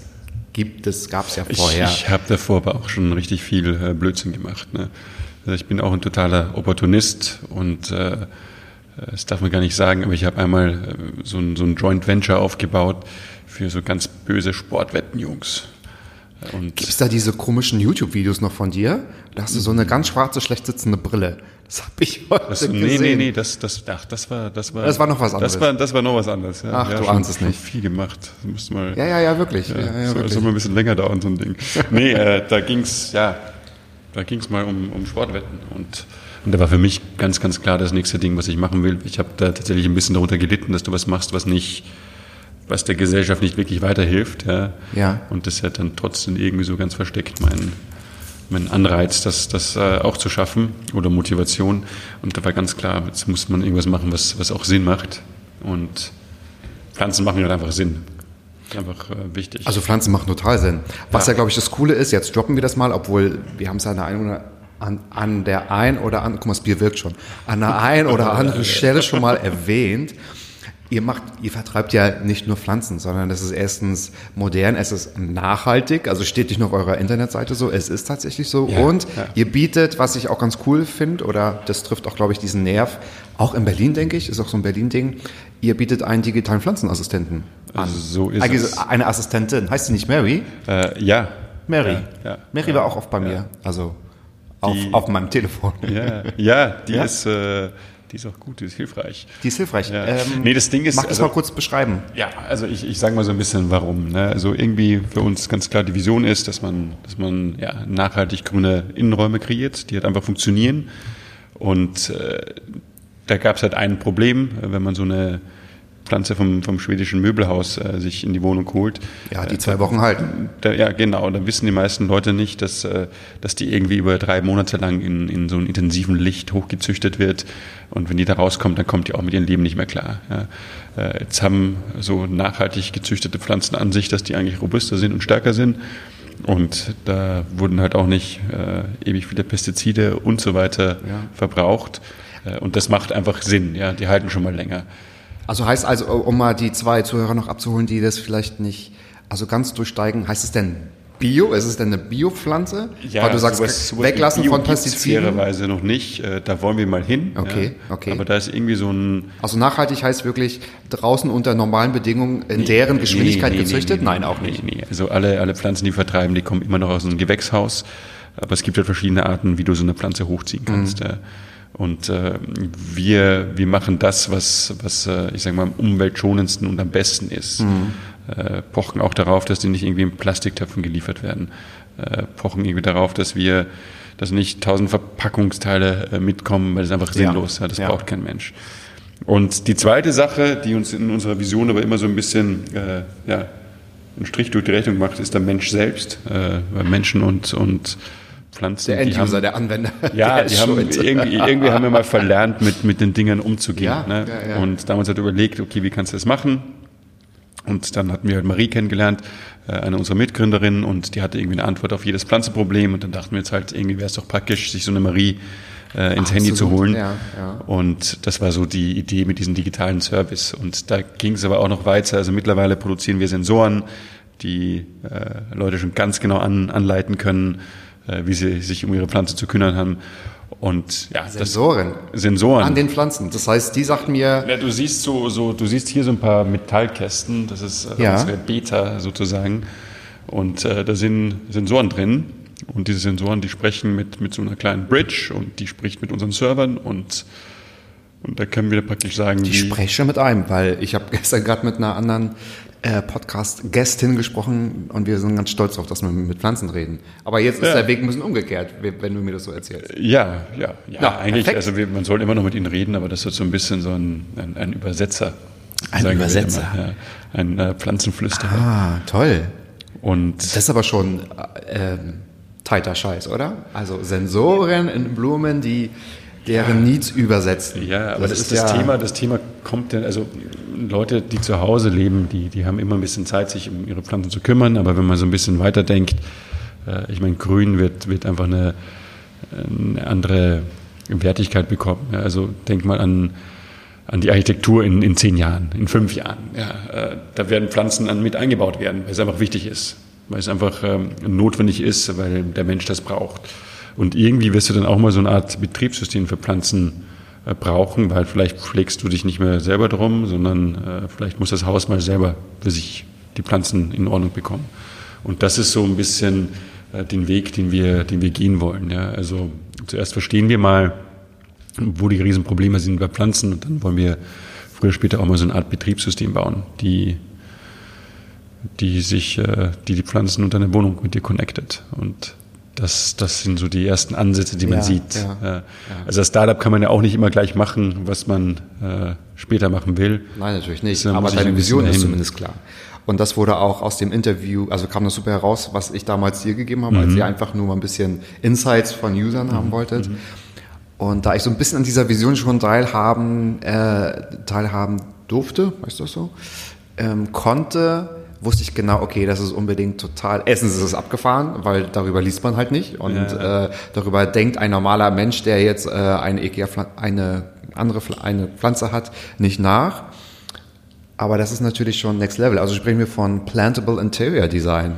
[SPEAKER 3] gibt es, gab es ja vorher.
[SPEAKER 2] Ich, ich habe davor aber auch schon richtig viel äh, Blödsinn gemacht. Ne? Also ich bin auch ein totaler Opportunist und äh, das darf man gar nicht sagen, aber ich habe einmal äh, so ein, so ein Joint Venture aufgebaut für so ganz böse Sportwettenjungs.
[SPEAKER 3] Gibt es da diese komischen YouTube-Videos noch von dir? Da hast du so eine ganz schwarze, schlecht sitzende Brille. Das habe ich heute
[SPEAKER 2] das,
[SPEAKER 3] gesehen.
[SPEAKER 2] Nee, nee, nee, das, das, ach, das war, das war,
[SPEAKER 3] Das war noch was anderes.
[SPEAKER 2] Das war, das war noch was anderes. Ja.
[SPEAKER 3] Ach,
[SPEAKER 2] ja,
[SPEAKER 3] du ahnst es nicht.
[SPEAKER 2] Viel gemacht. Mal.
[SPEAKER 3] Ja, ja, ja, wirklich.
[SPEAKER 2] Ja,
[SPEAKER 3] Ja, ja,
[SPEAKER 2] soll, mal ein bisschen länger dauern, so ein Ding. nee, äh, da ging's, ja, da ging's mal um, um Sportwetten und und da war für mich ganz, ganz klar das nächste Ding, was ich machen will. Ich habe da tatsächlich ein bisschen darunter gelitten, dass du was machst, was nicht, was der Gesellschaft nicht wirklich weiterhilft. Ja.
[SPEAKER 3] Ja.
[SPEAKER 2] Und das hat dann trotzdem irgendwie so ganz versteckt mein, mein Anreiz, das, das äh, auch zu schaffen oder Motivation. Und da war ganz klar, jetzt muss man irgendwas machen, was, was auch Sinn macht. Und Pflanzen machen halt einfach Sinn. Einfach äh, wichtig.
[SPEAKER 3] Also Pflanzen machen total Sinn. Was ja, glaube ich, das Coole ist, jetzt droppen wir das mal, obwohl wir haben es an der einen oder an, an der ein oder anderen, guck mal, das Bier wirkt schon, an der ein oder anderen Stelle schon mal erwähnt. Ihr macht, ihr vertreibt ja nicht nur Pflanzen, sondern es ist erstens modern, es ist nachhaltig, also steht nicht nur auf eurer Internetseite so, es ist tatsächlich so.
[SPEAKER 2] Ja,
[SPEAKER 3] und
[SPEAKER 2] ja.
[SPEAKER 3] ihr bietet, was ich auch ganz cool finde, oder das trifft auch, glaube ich, diesen Nerv, auch in Berlin, denke ich, ist auch so ein Berlin-Ding, ihr bietet einen digitalen Pflanzenassistenten an.
[SPEAKER 2] So ist
[SPEAKER 3] Eigentlich
[SPEAKER 2] es.
[SPEAKER 3] Eine Assistentin, heißt sie nicht Mary?
[SPEAKER 2] Äh, ja.
[SPEAKER 3] Mary.
[SPEAKER 2] Ja.
[SPEAKER 3] Mary war auch oft bei mir, also auf, auf meinem Telefon.
[SPEAKER 2] Ja, ja, die,
[SPEAKER 3] Ja?
[SPEAKER 2] Ist, äh, die ist auch gut, die ist hilfreich.
[SPEAKER 3] Die ist hilfreich.
[SPEAKER 2] Ja.
[SPEAKER 3] Ähm,
[SPEAKER 2] nee, das Ding ist.
[SPEAKER 3] Mag das
[SPEAKER 2] also-
[SPEAKER 3] mal kurz beschreiben.
[SPEAKER 2] Ja, also ich, ich sage mal so ein bisschen warum. Ne? Also irgendwie für uns ganz klar die Vision ist, dass man, dass man ja, nachhaltig grüne Innenräume kreiert, die halt einfach funktionieren. Und äh, da gab es halt ein Problem, wenn man so eine Pflanze vom, vom schwedischen Möbelhaus äh, sich in die Wohnung holt.
[SPEAKER 3] Ja, die zwei Wochen halten.
[SPEAKER 2] Da, ja, genau. Da wissen die meisten Leute nicht, dass, äh, dass die irgendwie über drei Monate lang in, in so einem intensiven Licht hochgezüchtet wird. Und wenn die da rauskommt, dann kommt die auch mit ihrem Leben nicht mehr klar. Ja. Äh, Jetzt haben so nachhaltig gezüchtete Pflanzen an sich, dass die eigentlich robuster sind und stärker sind. Und da wurden halt auch nicht äh, ewig viele Pestizide und so weiter
[SPEAKER 3] Ja.
[SPEAKER 2] verbraucht. Äh, und das macht einfach Sinn. Ja, die halten schon mal länger.
[SPEAKER 3] Also heißt also, um mal die zwei Zuhörer noch abzuholen, die das vielleicht nicht also ganz durchsteigen, heißt es denn Bio? Ist es denn eine Biopflanze? Weil du sagst,
[SPEAKER 2] sowas- sowas
[SPEAKER 3] weglassen
[SPEAKER 2] Bio
[SPEAKER 3] von Pestiziden.
[SPEAKER 2] Fairerweise noch nicht. Äh, Da wollen wir mal hin.
[SPEAKER 3] Okay,
[SPEAKER 2] ja.
[SPEAKER 3] okay.
[SPEAKER 2] Aber da ist irgendwie so ein
[SPEAKER 3] Also nachhaltig heißt wirklich draußen unter normalen Bedingungen in deren Geschwindigkeit
[SPEAKER 2] Nee, nee,
[SPEAKER 3] gezüchtet?
[SPEAKER 2] nee, nee,
[SPEAKER 3] Nein, auch nicht.
[SPEAKER 2] Nee, nee. Also alle, alle Pflanzen, die vertreiben, die kommen immer noch aus einem Gewächshaus. Aber es gibt halt verschiedene Arten, wie du so eine Pflanze hochziehen kannst.
[SPEAKER 3] Mhm.
[SPEAKER 2] Und äh, wir, wir machen das, was, was äh, ich sage mal, am umweltschonendsten und am besten ist.
[SPEAKER 3] Mhm.
[SPEAKER 2] Äh, pochen auch darauf, dass die nicht irgendwie in Plastiktöpfen geliefert werden. Äh, pochen irgendwie darauf, dass wir, dass nicht tausend Verpackungsteile äh, mitkommen, weil das ist einfach
[SPEAKER 3] Ja.
[SPEAKER 2] sinnlos. Ja. Das
[SPEAKER 3] Ja.
[SPEAKER 2] braucht kein Mensch. Und die zweite Sache, die uns in unserer Vision aber immer so ein bisschen äh, ja, einen Strich durch die Rechnung macht, ist der Mensch selbst. Äh, weil Menschen und, und Pflanzen.
[SPEAKER 3] Der Enduser,
[SPEAKER 2] haben,
[SPEAKER 3] der Anwender.
[SPEAKER 2] ja,
[SPEAKER 3] der
[SPEAKER 2] die haben irgendwie, irgendwie haben wir mal verlernt, mit, mit den Dingern umzugehen.
[SPEAKER 3] Ja,
[SPEAKER 2] ne?
[SPEAKER 3] ja, ja.
[SPEAKER 2] Und damals hat er überlegt, okay, wie kannst du das machen? Und dann hatten wir halt Marie kennengelernt, äh, eine unserer Mitgründerinnen, und die hatte irgendwie eine Antwort auf jedes Pflanzenproblem. Und dann dachten wir jetzt halt, irgendwie wäre es doch praktisch, sich so eine Marie äh, ins Handy zu
[SPEAKER 3] Absolut,
[SPEAKER 2] holen.
[SPEAKER 3] ja, ja.
[SPEAKER 2] Und das war so die Idee mit diesem digitalen Service. Und da ging es aber auch noch weiter. Also mittlerweile produzieren wir Sensoren, die äh, Leute schon ganz genau an, anleiten können, äh, wie sie sich um ihre Pflanze zu kümmern haben. Und ja,
[SPEAKER 3] Sensoren.
[SPEAKER 2] das Sensoren.
[SPEAKER 3] An den Pflanzen. Das heißt, die sagt mir,
[SPEAKER 2] Ja, du siehst so, so, du siehst hier so ein paar Metallkästen, das ist äh,
[SPEAKER 3] Ja.
[SPEAKER 2] unsere Beta sozusagen. Und äh, da sind Sensoren drin. Und diese Sensoren, die sprechen mit, mit so einer kleinen Bridge und die spricht mit unseren Servern und, und da können wir praktisch sagen,
[SPEAKER 3] ich spreche mit einem, weil ich habe gestern gerade mit einer anderen äh, Podcast-Gästin gesprochen und wir sind ganz stolz darauf, dass wir mit Pflanzen reden. Aber jetzt ist
[SPEAKER 2] Ja.
[SPEAKER 3] der Weg ein bisschen umgekehrt, wenn du mir das so erzählst.
[SPEAKER 2] Ja, ja, ja,
[SPEAKER 3] Ja,
[SPEAKER 2] eigentlich,
[SPEAKER 3] perfekt.
[SPEAKER 2] also man soll immer noch mit ihnen reden, aber das wird so ein bisschen so ein, ein, ein Übersetzer.
[SPEAKER 3] Ein Übersetzer.
[SPEAKER 2] Ja. Ein äh, Pflanzenflüsterer.
[SPEAKER 3] Ah, toll.
[SPEAKER 2] Und
[SPEAKER 3] Das ist aber schon äh, ähm, tighter Scheiß, oder? Also Sensoren in Blumen, die deren Needs übersetzen.
[SPEAKER 2] Ja, aber das, das, das ja Thema, das Thema kommt dann, also Leute, die zu Hause leben, die, die haben immer ein bisschen Zeit, sich um ihre Pflanzen zu kümmern, aber wenn man so ein bisschen weiterdenkt, äh, ich meine, Grün wird, wird einfach eine, eine andere Wertigkeit bekommen. Ja, also denk mal an, an die Architektur in, in zehn Jahren, in fünf Jahren. Ja, äh, da werden Pflanzen an mit eingebaut werden, weil es einfach wichtig ist, weil es einfach ähm, notwendig ist, weil der Mensch das braucht. Und irgendwie wirst du dann auch mal so eine Art Betriebssystem für Pflanzen äh, brauchen, weil vielleicht pflegst du dich nicht mehr selber drum, sondern äh, vielleicht muss das Haus mal selber für sich die Pflanzen in Ordnung bekommen. Und das ist so ein bisschen äh, den Weg, den wir, den wir gehen wollen. Ja. Also zuerst verstehen wir mal, wo die Riesenprobleme sind bei Pflanzen und dann wollen wir früher später auch mal so eine Art Betriebssystem bauen, die, die sich, die die Pflanzen und deine Wohnung mit dir connected. Und das, das sind so die ersten Ansätze, die man ja, sieht. Ja, ja. Also als Startup kann man ja auch nicht immer gleich machen, was man äh, später machen will.
[SPEAKER 3] Nein, natürlich nicht. Aber deine Vision ist zumindest klar. Und das wurde auch aus dem Interview, also kam das super heraus, was ich damals dir gegeben habe, mhm. als ihr einfach nur mal ein bisschen Insights von Usern mhm. haben wolltet. Mhm. Und da ich so ein bisschen an dieser Vision schon teilhaben, äh, teilhaben durfte, weißt du das so, ähm, konnte, wusste ich genau, okay, das ist unbedingt total, erstens ist es abgefahren, weil darüber liest man halt nicht und ja. äh, darüber denkt ein normaler Mensch, der jetzt äh, eine, Ikea, eine andere eine Pflanze hat, nicht nach. Aber das ist natürlich schon Next Level. Also sprechen wir von Plantable Interior Design.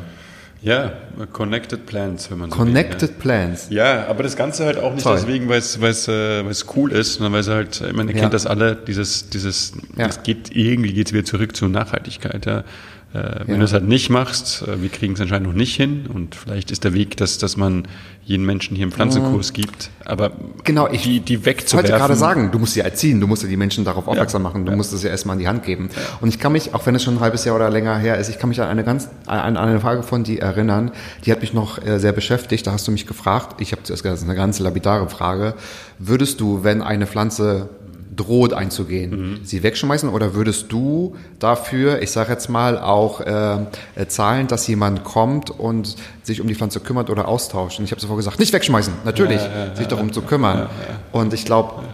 [SPEAKER 2] Ja, Connected Plants, wenn man
[SPEAKER 3] so Connected will, ja. Plants.
[SPEAKER 2] Ja, aber das Ganze halt auch nicht Toll. deswegen, weil es, äh, cool ist, sondern weil es halt, ich meine, ihr ja. kennt das alle, dieses, dieses, ja. es geht, irgendwie geht es wieder zurück zur Nachhaltigkeit, ja. Äh, wenn ja. du es halt nicht machst, äh, wir kriegen es anscheinend noch nicht hin und vielleicht ist der Weg, dass, dass man jeden Menschen hier einen Pflanzenkurs gibt, aber
[SPEAKER 3] genau, ich die, die wegzuwerfen. wollte gerade sagen, du musst sie erziehen, du musst ja die Menschen darauf aufmerksam machen, du ja. musst es ja erstmal in die Hand geben. Ja. Und ich kann mich, auch wenn es schon ein halbes Jahr oder länger her ist, ich kann mich an eine ganz, an eine Frage von dir erinnern, die hat mich noch äh, sehr beschäftigt, da hast du mich gefragt, ich habe zuerst gesagt, das ist eine ganz lapidare Frage, würdest du, wenn eine Pflanze droht einzugehen, mhm. sie wegschmeißen oder würdest du dafür, ich sage jetzt mal, auch äh, zahlen, dass jemand kommt und sich um die Pflanze kümmert oder austauscht? Und ich habe sofort gesagt, nicht wegschmeißen, natürlich, ja, ja, sich darum zu kümmern. Und ich glaube,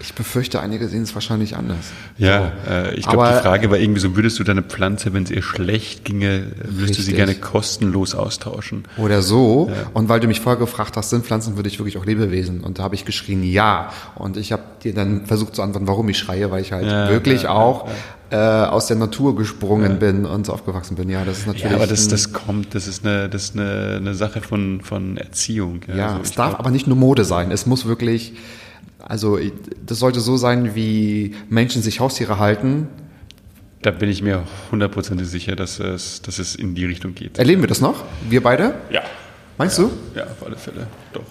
[SPEAKER 3] ich befürchte, einige sehen es wahrscheinlich anders.
[SPEAKER 2] Ja, äh, ich glaube, die Frage war irgendwie so, würdest du deine Pflanze, wenn es ihr schlecht ginge, würdest du sie gerne kostenlos austauschen?
[SPEAKER 3] Oder so. Ja. Und weil du mich vorher gefragt hast, sind Pflanzen würde ich wirklich auch Lebewesen? Und da habe ich geschrien, ja. Und ich habe dir dann versucht zu antworten, warum ich schreie, weil ich halt ja, wirklich ja, auch äh, aus der Natur gesprungen bin und so aufgewachsen bin. Ja, das ist natürlich. Ja,
[SPEAKER 2] aber das, das kommt, das ist eine, das ist eine, eine Sache von, von Erziehung.
[SPEAKER 3] Ja, also es darf glaub, aber nicht nur Mode sein. Es muss wirklich also das sollte so sein, wie Menschen sich Haustiere halten.
[SPEAKER 2] Da bin ich mir hundertprozentig sicher, dass es, dass es in die Richtung geht.
[SPEAKER 3] Erleben wir das noch? Wir beide?
[SPEAKER 2] Ja.
[SPEAKER 3] Meinst
[SPEAKER 2] ja.
[SPEAKER 3] du?
[SPEAKER 2] Ja, auf alle Fälle. Doch.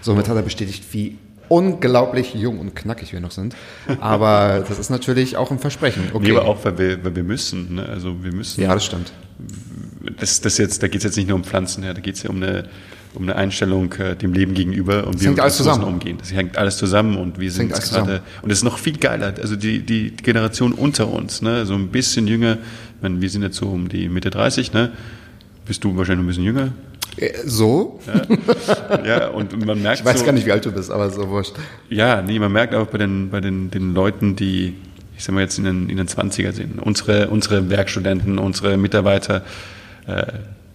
[SPEAKER 3] Somit hat er bestätigt, wie unglaublich jung und knackig wir noch sind. Aber das ist natürlich auch ein Versprechen.
[SPEAKER 2] Okay. Nee, aber auch, weil wir, weil wir müssen. Ne? Also wir müssen.
[SPEAKER 3] Ja, das stimmt.
[SPEAKER 2] Das, das jetzt, da geht es jetzt nicht nur um Pflanzen, ja, da geht es ja um eine um eine Einstellung äh, dem Leben gegenüber und
[SPEAKER 3] wie wir mit Ressourcen
[SPEAKER 2] umgehen. Das hängt alles zusammen und wir sind gerade und es ist noch viel geiler. Also die die Generation unter uns, ne, so ein bisschen jünger. Ich meine, wir sind jetzt so um die Mitte 30, ne? Bist du wahrscheinlich ein bisschen jünger?
[SPEAKER 3] Äh, so?
[SPEAKER 2] Ja, ja und man merkt
[SPEAKER 3] Ich weiß
[SPEAKER 2] so,
[SPEAKER 3] gar nicht, wie alt du bist, aber so wurscht.
[SPEAKER 2] Ja, nee, man merkt auch bei den bei den den Leuten, die ich sag mal jetzt in den in den 20er sind, unsere unsere Werkstudenten, unsere Mitarbeiter äh,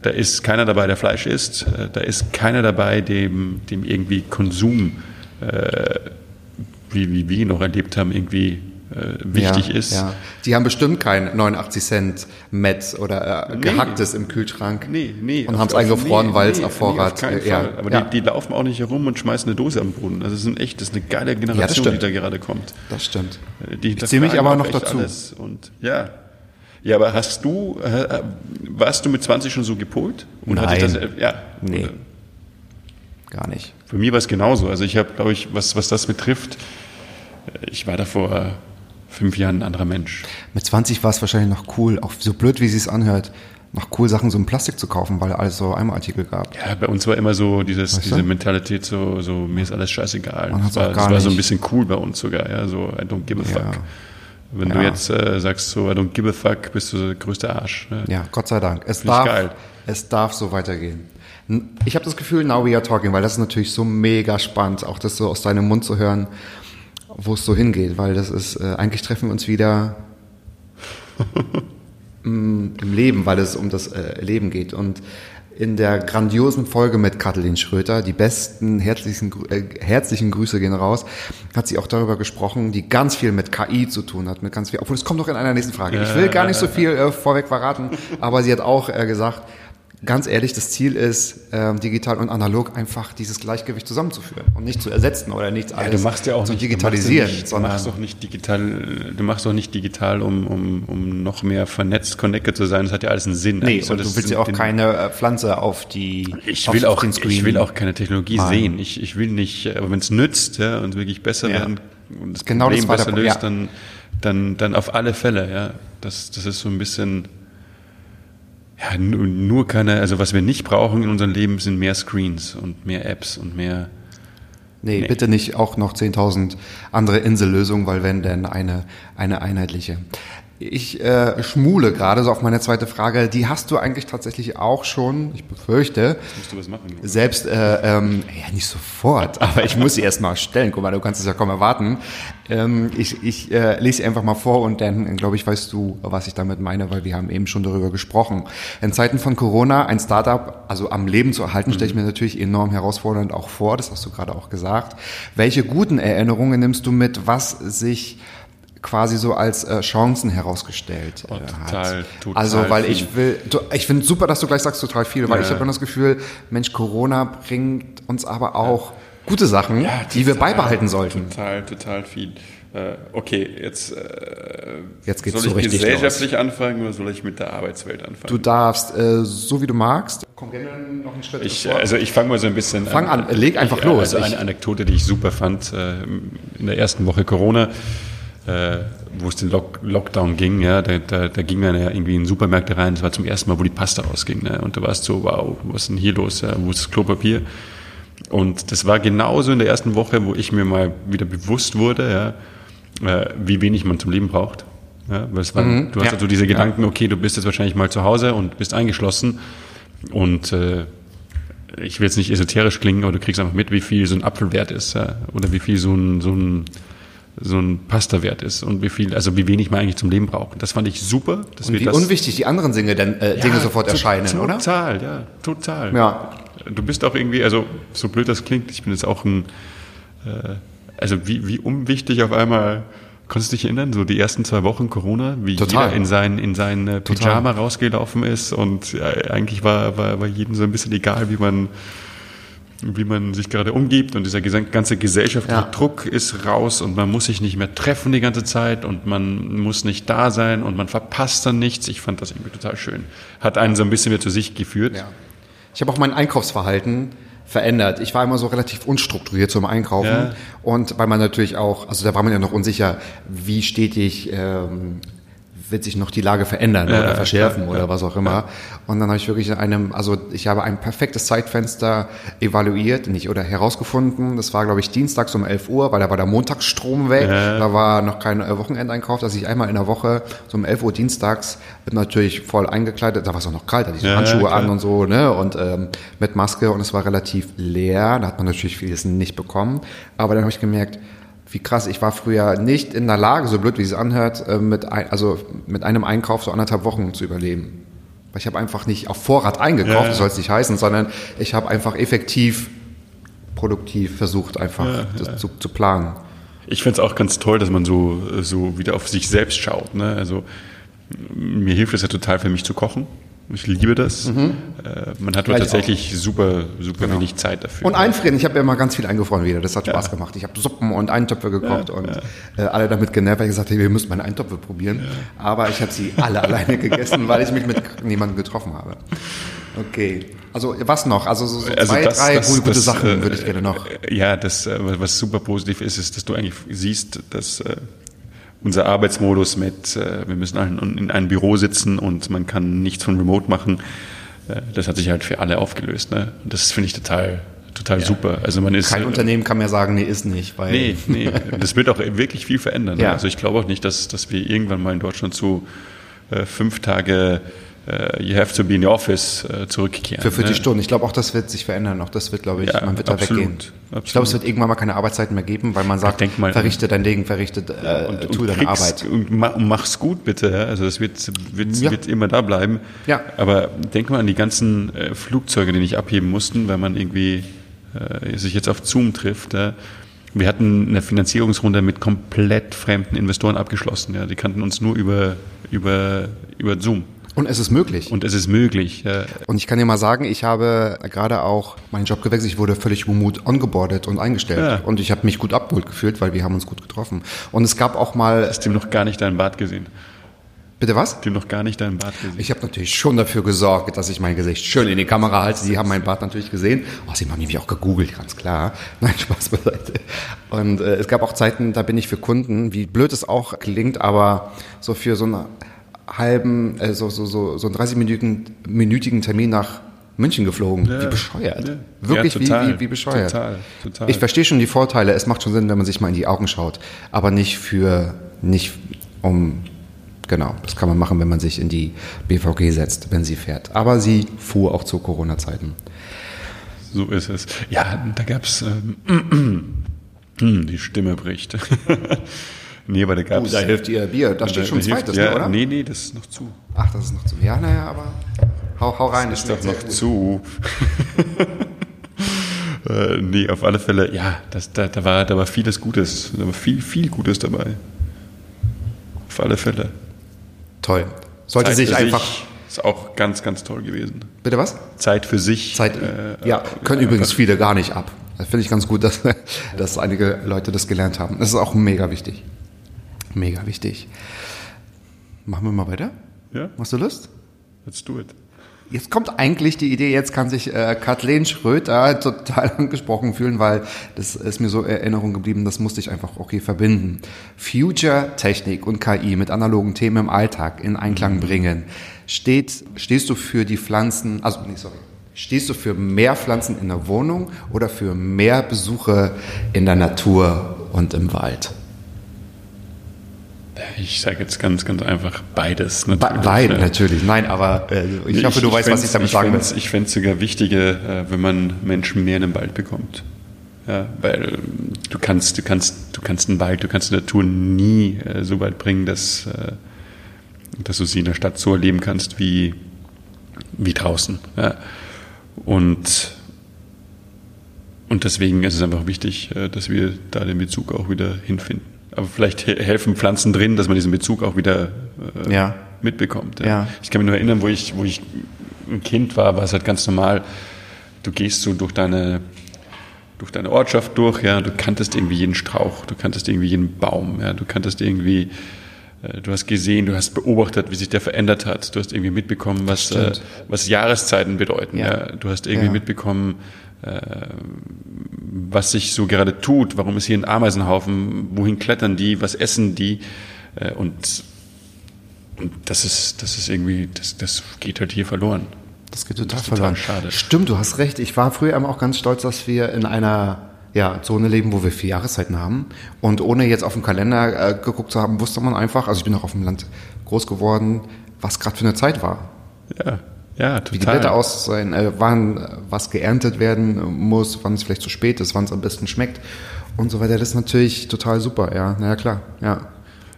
[SPEAKER 2] da ist keiner dabei, der Fleisch isst. Äh, da ist keiner dabei, dem, dem irgendwie Konsum, äh, wie, wie wir noch erlebt haben, irgendwie äh, wichtig
[SPEAKER 3] ja,
[SPEAKER 2] ist.
[SPEAKER 3] Ja. Die haben bestimmt kein 89 Cent Met oder äh, nee, gehacktes im Kühlschrank.
[SPEAKER 2] Nee, nee.
[SPEAKER 3] Und haben es eingefroren, nee, weil es nee, auf Vorrat.
[SPEAKER 2] Nee, ja, Aber ja. Die, die, laufen auch nicht herum und schmeißen eine Dose am Boden. Also es sind echt, das ist eine geile Generation, die da gerade kommt.
[SPEAKER 3] Das stimmt.
[SPEAKER 2] Äh, die ich ziehe mich aber noch dazu. Und ja, ja, aber hast du, äh, warst du mit 20 schon so gepolt?
[SPEAKER 3] Und Nein. Das,
[SPEAKER 2] ja.
[SPEAKER 3] Nee. Oder? Gar nicht.
[SPEAKER 2] Für mich war es genauso. Also ich habe, glaube ich, was, was das betrifft, ich war da vor fünf Jahren ein anderer Mensch.
[SPEAKER 3] Mit 20 war es wahrscheinlich noch cool, auch so blöd, wie sie es anhört, noch cool Sachen so im Plastik zu kaufen, weil alles so Einmalartikel gab.
[SPEAKER 2] Ja, bei uns war immer so dieses, weißt du? diese Mentalität so, so, mir ist alles scheißegal. Man das war, das war so ein bisschen cool bei uns sogar, ja, so I don't give a fuck. Wenn ja. du jetzt äh, sagst, so, I don't give a fuck, bist du der größte Arsch.
[SPEAKER 3] Ne? Ja, Gott sei Dank. Es darf, geil. es darf so weitergehen. Ich habe das Gefühl, now we are talking, weil das ist natürlich so mega spannend, auch das so aus deinem Mund zu hören, wo es so hingeht, weil das ist, äh, eigentlich treffen wir uns wieder im Leben, weil es um das äh, Leben geht. Und in der grandiosen Folge mit Kathleen Schröter, die besten herzlichen, äh, herzlichen Grüße gehen raus, hat sie auch darüber gesprochen, die ganz viel mit KI zu tun hat, mit ganz viel, obwohl es kommt noch in einer nächsten Frage. Ich will gar nicht so viel äh, vorweg verraten, aber sie hat auch äh, gesagt, ganz ehrlich, das Ziel ist, ähm, digital und analog einfach dieses Gleichgewicht zusammenzuführen und nicht zu ersetzen oder nichts alles
[SPEAKER 2] ja, du machst ja auch
[SPEAKER 3] zu
[SPEAKER 2] nicht,
[SPEAKER 3] digitalisieren.
[SPEAKER 2] Du machst, nicht,
[SPEAKER 3] sondern
[SPEAKER 2] du machst doch nicht digital, du machst doch nicht digital, um, um, um noch mehr vernetzt, connected zu sein. Das hat ja alles einen Sinn.
[SPEAKER 3] nee,
[SPEAKER 2] Also
[SPEAKER 3] und
[SPEAKER 2] das
[SPEAKER 3] du willst ja auch keine äh, Pflanze auf die
[SPEAKER 2] Ich
[SPEAKER 3] auf
[SPEAKER 2] will, auch,
[SPEAKER 3] den Screen
[SPEAKER 2] ich will auch keine Technologie
[SPEAKER 3] malen.
[SPEAKER 2] sehen. Ich, ich will nicht, aber wenn es nützt ja, und wirklich besser
[SPEAKER 3] Ja.
[SPEAKER 2] werden und das
[SPEAKER 3] Genau das
[SPEAKER 2] Problem
[SPEAKER 3] der
[SPEAKER 2] besser löst,
[SPEAKER 3] ja.
[SPEAKER 2] dann, dann, dann auf alle Fälle. Ja. Das, das ist so ein bisschen, ja, nur, nur keine, also was wir nicht brauchen in unserem Leben sind mehr Screens und mehr Apps und mehr,
[SPEAKER 3] Nee,
[SPEAKER 2] Nee.
[SPEAKER 3] bitte nicht auch noch 10.000 andere Insellösungen, weil wenn denn eine, eine einheitliche. Ich äh, schmule gerade so auf meine zweite Frage. Die hast du eigentlich tatsächlich auch schon, ich befürchte,
[SPEAKER 2] musst du was machen.
[SPEAKER 3] selbst, äh, ähm, ja nicht sofort, aber ich muss sie erst mal stellen. Guck mal, du kannst es ja kaum erwarten. Ähm, ich ich äh, lese sie einfach mal vor und dann, glaube ich, weißt du, was ich damit meine, weil wir haben eben schon darüber gesprochen. In Zeiten von Corona ein Startup, also am Leben zu erhalten, stelle ich mir natürlich enorm herausfordernd auch vor. Das hast du gerade auch gesagt. Welche guten Erinnerungen nimmst du mit, was sich quasi so als äh, Chancen herausgestellt äh,
[SPEAKER 2] Oh, total,
[SPEAKER 3] hat.
[SPEAKER 2] total
[SPEAKER 3] also weil
[SPEAKER 2] viel.
[SPEAKER 3] ich will, du, ich finde super, dass du gleich sagst total viel, weil
[SPEAKER 2] Ja.
[SPEAKER 3] ich habe immer das Gefühl, Mensch, Corona bringt uns aber auch gute Sachen, die wir
[SPEAKER 2] total,
[SPEAKER 3] beibehalten sollten.
[SPEAKER 2] Total, total viel. Äh, okay, jetzt, äh,
[SPEAKER 3] Jetzt geht's
[SPEAKER 2] soll
[SPEAKER 3] so
[SPEAKER 2] ich gesellschaftlich anfangen oder soll ich mit der Arbeitswelt anfangen?
[SPEAKER 3] Du darfst, äh, so wie du magst. Komm gerne noch einen Schritt
[SPEAKER 2] Ich, also ich fange mal so ein bisschen
[SPEAKER 3] Fang an, leg einfach
[SPEAKER 2] ich,
[SPEAKER 3] los.
[SPEAKER 2] Also
[SPEAKER 3] Ich-
[SPEAKER 2] eine Anekdote, die ich super fand, äh, in der ersten Woche Corona, äh, wo es den Lock Lockdown ging, ja, da, da, da ging man ja irgendwie in Supermärkte rein, das war zum ersten Mal, wo die Pasta ausging, ne? und da warst du so, wow, was ist denn hier los, ja? wo ist das Klopapier? Und das war genauso in der ersten Woche, wo ich mir mal wieder bewusst wurde, ja, äh, wie wenig man zum Leben braucht. Ja, weil es war, du hast
[SPEAKER 3] ja.
[SPEAKER 2] also diese Gedanken, okay, du bist jetzt wahrscheinlich mal zu Hause und bist eingeschlossen und äh, ich will jetzt nicht esoterisch klingen, aber du kriegst einfach mit, wie viel so ein Apfel wert ist ja, oder wie viel so ein, so ein so ein Pasta wert ist und wie viel, also wie wenig man eigentlich zum Leben braucht. Das fand ich super. Dass
[SPEAKER 3] und wie
[SPEAKER 2] das,
[SPEAKER 3] unwichtig die anderen Dinge, denn, äh, Dinge sofort erscheinen, oder?
[SPEAKER 2] Total, ja, total.
[SPEAKER 3] Ja.
[SPEAKER 2] Du bist auch irgendwie, also so blöd das klingt, ich bin jetzt auch ein, äh, also wie, wie unwichtig auf einmal, konntest du dich erinnern, so die ersten zwei Wochen Corona, wie
[SPEAKER 3] Total.
[SPEAKER 2] jeder in sein, in sein äh, Pyjama rausgelaufen ist und äh, eigentlich war, war, war jedem so ein bisschen egal, wie man wie man sich gerade umgibt und dieser ganze gesellschaftliche
[SPEAKER 3] Ja.
[SPEAKER 2] Druck ist raus und man muss sich nicht mehr treffen die ganze Zeit und man muss nicht da sein und man verpasst dann nichts. Ich fand das irgendwie total schön. Hat einen so ein bisschen wieder zu sich geführt.
[SPEAKER 3] Ja. Ich habe auch mein Einkaufsverhalten verändert. Ich war immer so relativ unstrukturiert zum Einkaufen
[SPEAKER 2] Ja.
[SPEAKER 3] und weil man natürlich auch, also da war man ja noch unsicher, wie stetig ähm, wird sich noch die Lage verändern oder verschärfen oder was auch immer. Und dann habe ich wirklich in einem, also ich habe ein perfektes Zeitfenster evaluiert, nicht oder herausgefunden. Das war, glaube ich, dienstags um 11 Uhr, weil da war der Montagsstrom weg. Da war noch kein äh, Wochenendeinkauf, dass ich einmal in der Woche so um 11 Uhr dienstags bin natürlich voll eingekleidet. Da war es auch noch kalt, da hatte ich
[SPEAKER 2] Ja,
[SPEAKER 3] Handschuhe an und so, ne? Und ähm, mit Maske und es war relativ leer. Da hat man natürlich vieles nicht bekommen. Aber dann habe ich gemerkt, wie krass, ich war früher nicht in der Lage, so blöd wie es anhört, äh, mit, ein, also mit einem Einkauf so anderthalb Wochen zu überleben. Weil ich habe einfach nicht auf Vorrat eingekauft,
[SPEAKER 2] Ja.
[SPEAKER 3] das soll es nicht heißen, sondern ich habe einfach effektiv, produktiv versucht, einfach das Zu, zu planen.
[SPEAKER 2] Ich finde es auch ganz toll, dass man so, so wieder auf sich selbst schaut. Ne? Also mir hilft es ja total für mich zu kochen. Ich liebe das. Äh, man hat nur
[SPEAKER 3] Ja, ich
[SPEAKER 2] tatsächlich super, super wenig Zeit dafür.
[SPEAKER 3] Und einfrieren, ich habe ja immer ganz viel eingefroren wieder, das hat Spaß gemacht. Ich habe Suppen und Eintöpfe gekocht und Äh, alle damit genervt, weil ich gesagt habe, wir müssen meine Eintöpfe probieren. Aber ich habe sie alle alleine gegessen, weil ich mich mit niemandem getroffen habe. Okay. Also was noch? Also so, so
[SPEAKER 2] Also
[SPEAKER 3] zwei,
[SPEAKER 2] das-
[SPEAKER 3] drei
[SPEAKER 2] das-
[SPEAKER 3] gute,
[SPEAKER 2] das,
[SPEAKER 3] Sachen
[SPEAKER 2] äh,
[SPEAKER 3] würde ich gerne noch.
[SPEAKER 2] Ja, das, was super positiv ist, ist, dass du eigentlich siehst, dass unser Arbeitsmodus mit, äh, wir müssen in in einem Büro sitzen und man kann nichts von Remote machen, äh, das hat sich halt für alle aufgelöst. Ne? Und das finde ich total, total super. Also man ist
[SPEAKER 3] Kein
[SPEAKER 2] äh,
[SPEAKER 3] Unternehmen kann mehr sagen, nee, ist nicht, weil
[SPEAKER 2] Nee, nee, das wird auch wirklich viel verändern.
[SPEAKER 3] Ja.
[SPEAKER 2] Also ich glaube auch nicht, dass, dass wir irgendwann mal in Deutschland so äh, fünf Tage you have to be in the office äh, zurückkehren.
[SPEAKER 3] Für 40
[SPEAKER 2] ne?
[SPEAKER 3] Stunden. Ich glaube auch, das wird sich verändern. Auch das wird, glaube ich,
[SPEAKER 2] Ja,
[SPEAKER 3] man wird da
[SPEAKER 2] absolut,
[SPEAKER 3] weggehen.
[SPEAKER 2] absolut.
[SPEAKER 3] Ich glaube, es wird irgendwann mal keine Arbeitszeiten mehr geben, weil man sagt,
[SPEAKER 2] mal-
[SPEAKER 3] verrichte dein Ding, verrichte, äh,
[SPEAKER 2] und,
[SPEAKER 3] tu
[SPEAKER 2] und
[SPEAKER 3] deine
[SPEAKER 2] kriegst-
[SPEAKER 3] Arbeit.
[SPEAKER 2] Und ma- und mach's gut bitte. ja. Also das wird, wird,
[SPEAKER 3] Ja.
[SPEAKER 2] wird immer da bleiben.
[SPEAKER 3] Ja.
[SPEAKER 2] Aber denk mal an die ganzen äh, Flugzeuge, die nicht abheben mussten, weil man irgendwie äh, sich jetzt auf Zoom trifft. Ja. Wir hatten eine Finanzierungsrunde mit komplett fremden Investoren abgeschlossen. Ja. Die kannten uns nur über, über, über Zoom.
[SPEAKER 3] Und es ist möglich.
[SPEAKER 2] Und es ist möglich. Ja.
[SPEAKER 3] Und ich kann dir mal sagen, ich habe gerade auch meinen Job gewechselt. Ich wurde völlig remote ongeboardet und eingestellt.
[SPEAKER 2] Ja.
[SPEAKER 3] Und ich habe mich gut abgeholt gefühlt, weil wir haben uns gut getroffen. Und es gab auch mal,
[SPEAKER 2] Hast du noch gar nicht deinen Bart gesehen?
[SPEAKER 3] bitte was?
[SPEAKER 2] Du noch gar nicht deinen Bart gesehen?
[SPEAKER 3] Ich habe natürlich schon dafür gesorgt, dass ich mein Gesicht schön in die Kamera halte. Sie haben meinen Bart natürlich gesehen. Oh, Sie haben mich auch gegoogelt, ganz klar. Nein, Spaß beiseite. Und äh, es gab auch Zeiten, da bin ich für Kunden, wie blöd es auch klingt, aber so für so einen halben, äh, so, so, so, einen 30-minütigen minütigen Termin nach München geflogen.
[SPEAKER 2] Ja.
[SPEAKER 3] Wie bescheuert.
[SPEAKER 2] Ja.
[SPEAKER 3] Wirklich
[SPEAKER 2] Ja,
[SPEAKER 3] wie,
[SPEAKER 2] total.
[SPEAKER 3] wie, wie bescheuert.
[SPEAKER 2] Total, total.
[SPEAKER 3] Ich verstehe schon die Vorteile. Es macht schon Sinn, wenn man sich mal in die Augen schaut. Aber nicht für, nicht um, genau, das kann man machen, wenn man sich in die BVG setzt, wenn sie fährt. Aber sie fuhr auch zu Corona-Zeiten.
[SPEAKER 2] So ist es. Ja, da gab's ähm, die Stimme bricht. nee, aber da gab's.
[SPEAKER 3] hilft ihr Bier. Da steht schon
[SPEAKER 2] da hilft-
[SPEAKER 3] zweites,
[SPEAKER 2] ja,
[SPEAKER 3] ne, oder?
[SPEAKER 2] Nee, nee, das ist noch zu.
[SPEAKER 3] Ach, das ist noch zu. Ja, naja, aber hau, hau rein.
[SPEAKER 2] Das ist doch noch zu. äh, nee, auf alle Fälle, ja, das, da, da, war, da war vieles Gutes. Da war viel, viel Gutes dabei. Auf alle Fälle.
[SPEAKER 3] Toll. Sollte
[SPEAKER 2] Zeit
[SPEAKER 3] sich einfach.
[SPEAKER 2] Ist auch ganz, ganz toll gewesen.
[SPEAKER 3] Bitte was?
[SPEAKER 2] Zeit für sich.
[SPEAKER 3] Zeit,
[SPEAKER 2] äh,
[SPEAKER 3] ja, können übrigens viele gar nicht ab. Das finde ich ganz gut, dass, dass einige Leute das gelernt haben. Das ist auch mega wichtig. Mega wichtig. Machen wir mal weiter?
[SPEAKER 2] Ja,
[SPEAKER 3] Hast du Lust?
[SPEAKER 2] let's do it.
[SPEAKER 3] Jetzt kommt eigentlich die Idee, jetzt kann sich äh, Kathleen Schröter total angesprochen fühlen, weil das ist mir so in Erinnerung geblieben, das musste ich einfach okay verbinden. Future Technik und KI mit analogen Themen im Alltag in Einklang bringen. Steht, stehst du für die Pflanzen, also nee, sorry, stehst du für mehr Pflanzen in der Wohnung oder für mehr Besuche in der Natur und im Wald?
[SPEAKER 2] Ich sage jetzt ganz, ganz einfach beides.
[SPEAKER 3] Be
[SPEAKER 2] Natürlich.
[SPEAKER 3] beide natürlich, nein, aber äh, ich
[SPEAKER 2] Nee,
[SPEAKER 3] hoffe, du weißt, was ich damit sagen will.
[SPEAKER 2] Ich fände es sogar wichtiger, äh, wenn man Menschen mehr in den Wald bekommt. Ja, weil du kannst, du kannst, du kannst den Wald, du kannst die Natur nie äh, so weit bringen, dass, äh, dass du sie in der Stadt so erleben kannst wie, wie draußen. Ja. Und, und deswegen ist es einfach wichtig, äh, dass wir da den Bezug auch wieder hinfinden. Aber vielleicht he- helfen Pflanzen drin, dass man diesen Bezug auch wieder äh,
[SPEAKER 3] Ja.
[SPEAKER 2] mitbekommt.
[SPEAKER 3] Ja.
[SPEAKER 2] Ich kann mich nur erinnern, wo ich, wo ich ein Kind war, war es halt ganz normal. Du gehst so durch deine, durch deine Ortschaft durch, ja, du kanntest irgendwie jeden Strauch, du kanntest irgendwie jeden Baum, ja, du kanntest irgendwie, äh, du hast gesehen, du hast beobachtet, wie sich der verändert hat, du hast irgendwie mitbekommen, was, äh, was Jahreszeiten bedeuten,
[SPEAKER 3] Ja.
[SPEAKER 2] ja. du hast irgendwie
[SPEAKER 3] Ja.
[SPEAKER 2] mitbekommen, was sich so gerade tut, warum ist hier ein Ameisenhaufen, wohin klettern die, was essen die, äh, und und das ist, das ist irgendwie, das, das geht halt hier verloren.
[SPEAKER 3] Das geht total
[SPEAKER 2] Das ist
[SPEAKER 3] verloren.
[SPEAKER 2] total schade.
[SPEAKER 3] Stimmt, du hast recht. Ich war früher immer auch ganz stolz, dass wir in einer ja, Zone leben, wo wir vier Jahreszeiten haben. Und ohne jetzt auf den Kalender äh, geguckt zu haben, wusste man einfach, also ich bin auch auf dem Land groß geworden, was gerade für eine Zeit war.
[SPEAKER 2] Ja, ja, total.
[SPEAKER 3] Wie die Blätter aussehen, äh, wann äh, was geerntet werden muss, wann es vielleicht zu spät ist, wann es am besten schmeckt und so weiter. Das ist natürlich total super, ja. Naja, klar, ja.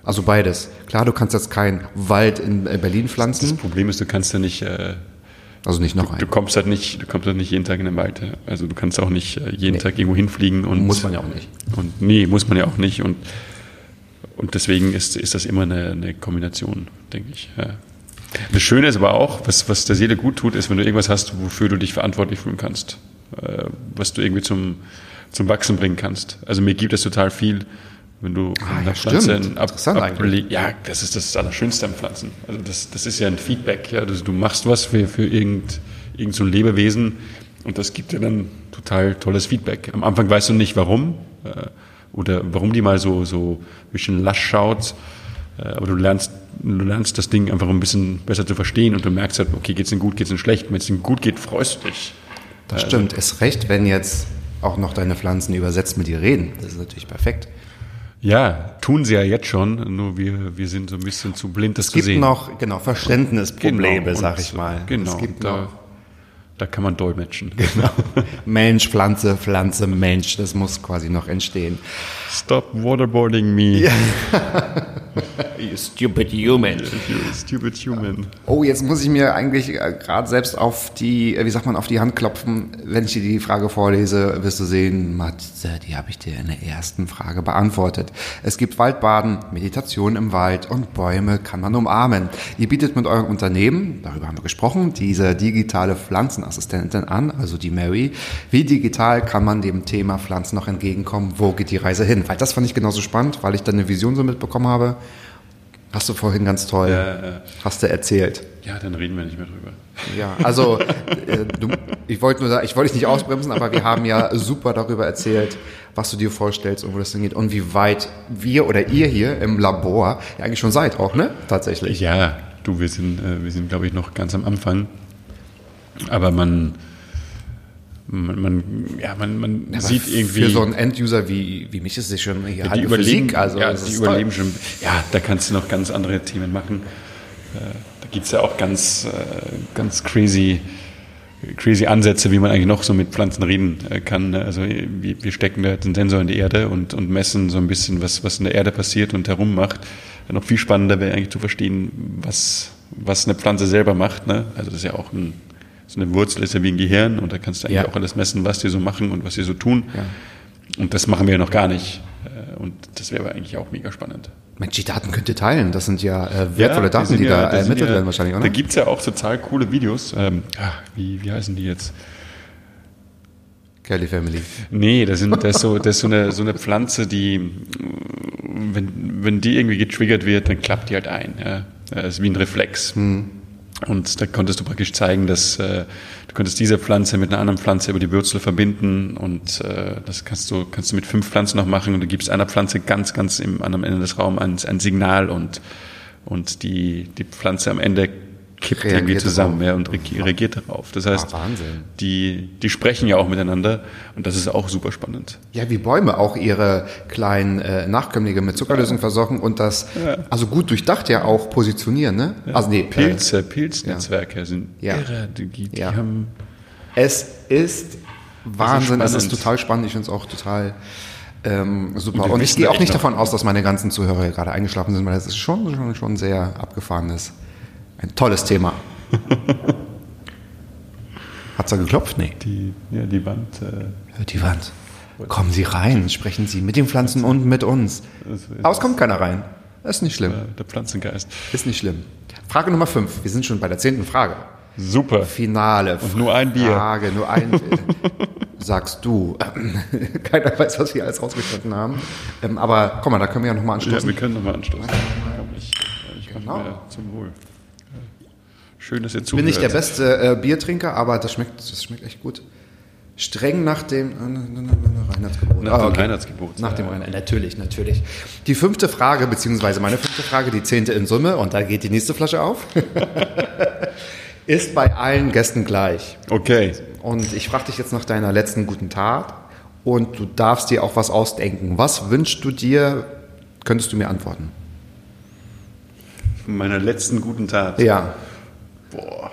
[SPEAKER 3] Also beides. Klar, du kannst jetzt keinen Wald in äh, Berlin
[SPEAKER 2] Das
[SPEAKER 3] pflanzen,
[SPEAKER 2] Problem ist, du kannst ja nicht, äh,
[SPEAKER 3] also nicht noch
[SPEAKER 2] du
[SPEAKER 3] ein.
[SPEAKER 2] kommst halt nicht, du kommst halt nicht jeden Tag in den Wald. ja. Also du kannst auch nicht äh, jeden Tag irgendwo hinfliegen und
[SPEAKER 3] Muss man ja auch nicht.
[SPEAKER 2] Und nee, muss man ja auch nicht. Und und deswegen ist, ist das immer eine, eine Kombination, denke ich. Ja. Das Schöne ist aber auch, was, was der Seele gut tut, ist, wenn du irgendwas hast, wofür du dich verantwortlich fühlen kannst, äh, was du irgendwie zum, zum Wachsen bringen kannst. Also mir gibt es total viel, wenn du
[SPEAKER 3] Ah, ja,
[SPEAKER 2] Pflanze ab, ablegt. Ja, das ist das Allerschönste an Pflanzen. Also das, das ist ja ein Feedback. Ja. Also du machst was für, für irgend, irgend so ein Lebewesen und das gibt dir dann total tolles Feedback. Am Anfang weißt du nicht, warum äh, oder warum die mal so, so ein bisschen lasch schaut. Äh, Aber du lernst, du lernst das Ding einfach ein bisschen besser zu verstehen und du merkst halt, okay, geht's ihnen gut, geht's ihnen schlecht. Wenn es ihnen gut geht, freust du dich.
[SPEAKER 3] Das stimmt. Ist recht, wenn jetzt auch noch deine Pflanzen übersetzt mit dir reden. Das ist natürlich perfekt.
[SPEAKER 2] Ja, tun sie ja jetzt schon, nur wir, wir sind so ein bisschen zu blind, das
[SPEAKER 3] Es
[SPEAKER 2] zu
[SPEAKER 3] gibt
[SPEAKER 2] sehen.
[SPEAKER 3] noch, genau, Verständnisprobleme,
[SPEAKER 2] Genau,
[SPEAKER 3] sag ich mal.
[SPEAKER 2] Genau,
[SPEAKER 3] Es gibt
[SPEAKER 2] da,
[SPEAKER 3] noch
[SPEAKER 2] da kann man dolmetschen.
[SPEAKER 3] Mensch, Pflanze, Pflanze, Mensch. Das muss quasi noch entstehen.
[SPEAKER 2] Stop waterboarding me,
[SPEAKER 3] You stupid human.
[SPEAKER 2] you stupid human.
[SPEAKER 3] Oh, jetzt muss ich mir eigentlich äh, gerade selbst auf die, äh, wie sagt man, auf die Hand klopfen. Wenn ich dir die Frage vorlese, wirst du sehen, Matze, die habe ich dir in der ersten Frage beantwortet. Es gibt Waldbaden, Meditation im Wald und Bäume kann man umarmen. Ihr bietet mit eurem Unternehmen, darüber haben wir gesprochen, diese digitale Pflanzenassistentin an, also die Mary. Wie digital kann man dem Thema Pflanzen noch entgegenkommen? Wo geht die Reise hin? Weil das fand ich genauso spannend, weil ich dann eine Vision so mitbekommen habe. Hast du vorhin ganz toll,
[SPEAKER 2] Ja, ja.
[SPEAKER 3] hast du erzählt.
[SPEAKER 2] Ja, dann reden wir nicht mehr drüber.
[SPEAKER 3] Ja, also äh, du, ich wollte nur, da- ich wollte dich nicht ausbremsen, aber wir haben ja super darüber erzählt, was du dir vorstellst und wo das hingeht und wie weit wir oder ihr hier im Labor ja eigentlich schon seid auch, ne? Tatsächlich.
[SPEAKER 2] Ja, du, wir sind, äh, wir sind, glaube ich, noch ganz am Anfang. Aber man, man, man ja, man, man
[SPEAKER 3] Aber
[SPEAKER 2] sieht irgendwie.
[SPEAKER 3] Für so einen Enduser wie, wie mich ist es schon hier
[SPEAKER 2] die
[SPEAKER 3] halbe
[SPEAKER 2] überleben,
[SPEAKER 3] Physik, also
[SPEAKER 2] ja, die überleben
[SPEAKER 3] toll.
[SPEAKER 2] schon. Ja, da kannst du noch ganz andere Themen machen. Äh, Da gibt es ja auch ganz, äh, ganz crazy, crazy Ansätze, wie man eigentlich noch so mit Pflanzen reden äh, kann. Also wir, stecken da den Sensor in die Erde und, und messen so ein bisschen, was, was in der Erde passiert und herum macht. Noch viel spannender wäre eigentlich zu verstehen, was, was eine Pflanze selber macht. Ne? Also das ist ja auch ein, so eine Wurzel ist ja wie ein Gehirn und da kannst du eigentlich
[SPEAKER 3] Ja.
[SPEAKER 2] auch alles messen, was die so machen und was sie so tun.
[SPEAKER 3] Ja.
[SPEAKER 2] Und das machen wir ja noch gar nicht. Äh, Und das wäre aber eigentlich auch mega spannend.
[SPEAKER 3] Mensch, die Daten könnt ihr teilen. Das sind ja äh, wertvolle Daten,
[SPEAKER 2] sind
[SPEAKER 3] die
[SPEAKER 2] ja-
[SPEAKER 3] da ermittelt
[SPEAKER 2] ja-
[SPEAKER 3] werden wahrscheinlich, oder?
[SPEAKER 2] Da gibt's ja auch total coole Videos. Ähm, ah, wie, wie heißen die jetzt?
[SPEAKER 3] Kelly Family.
[SPEAKER 2] Nee, das, sind, das, ist so, das ist so eine, so eine Pflanze, die, wenn, wenn die irgendwie getriggert wird, dann klappt die halt ein. Ja. Das ist wie ein Reflex. Und da konntest du praktisch zeigen, dass äh, du konntest diese Pflanze mit einer anderen Pflanze über die Wurzel verbinden und äh, das kannst du, kannst du mit fünf Pflanzen noch machen und du gibst einer Pflanze ganz, ganz im anderen Ende des Raums ein, ein Signal und, und die, die Pflanze am Ende kippt
[SPEAKER 3] Reagiert
[SPEAKER 2] irgendwie zusammen
[SPEAKER 3] darauf.
[SPEAKER 2] ja, und re- reagiert darauf. Das heißt,
[SPEAKER 3] Ah,
[SPEAKER 2] die, die sprechen ja auch miteinander und das ist auch super spannend.
[SPEAKER 3] Ja, wie Bäume auch ihre kleinen äh, Nachkömmlinge mit Zuckerlösung versorgen und das, also gut durchdacht ja auch positionieren, ne? Also nee,
[SPEAKER 2] Pilze, Pilznetzwerke sind
[SPEAKER 3] Ja.
[SPEAKER 2] irre. Die, die
[SPEAKER 3] Ja.
[SPEAKER 2] haben
[SPEAKER 3] Äh, es ist Wahnsinn, es ist
[SPEAKER 2] spannend.
[SPEAKER 3] total spannend, ich finde es auch total ähm, super.
[SPEAKER 2] Und
[SPEAKER 3] Und ich gehe auch nicht davon aus, dass meine ganzen Zuhörer gerade eingeschlafen sind, weil das ist schon, schon, schon sehr abgefahrenes, ein tolles Thema. Hat's da geklopft? Nee.
[SPEAKER 2] die, ja, die Wand. Äh,
[SPEAKER 3] die Wand. Kommen Sie rein, sprechen Sie mit den Pflanzen und mit uns. Aber es kommt keiner rein. Das ist nicht schlimm.
[SPEAKER 2] der Pflanzengeist.
[SPEAKER 3] Ist nicht schlimm. Frage Nummer fünf. Wir sind schon bei der zehnten Frage.
[SPEAKER 2] Super.
[SPEAKER 3] Finale.
[SPEAKER 2] Und nur ein Bier.
[SPEAKER 3] Frage, nur ein. sagst du. Keiner weiß, was wir alles rausgefunden haben. Ähm, aber komm mal, da können wir ja nochmal
[SPEAKER 2] Ja,
[SPEAKER 3] anstoßen.
[SPEAKER 2] wir können nochmal anstoßen. Komm, ich, ich
[SPEAKER 3] Genau.
[SPEAKER 2] mache mir zum Wohl. Schön, dass ihr
[SPEAKER 3] ich bin nicht der
[SPEAKER 2] zuhört.
[SPEAKER 3] beste äh, Biertrinker, aber das schmeckt, das schmeckt echt gut. Streng nach dem äh, Reinheitsgebot.
[SPEAKER 2] Nach dem Reinheitsgebot,
[SPEAKER 3] Nach dem
[SPEAKER 2] ja.
[SPEAKER 3] Reinheitsgebot. Natürlich, natürlich. Die fünfte Frage, beziehungsweise meine fünfte Frage, die zehnte in Summe, und da geht die nächste Flasche auf, ist bei allen Gästen gleich.
[SPEAKER 2] Okay.
[SPEAKER 3] Und ich frage dich jetzt nach deiner letzten guten Tat und du darfst dir auch was ausdenken. Was wünschst du dir? Könntest du mir antworten?
[SPEAKER 2] Meiner letzten guten Tat.
[SPEAKER 3] Ja.
[SPEAKER 2] Boah.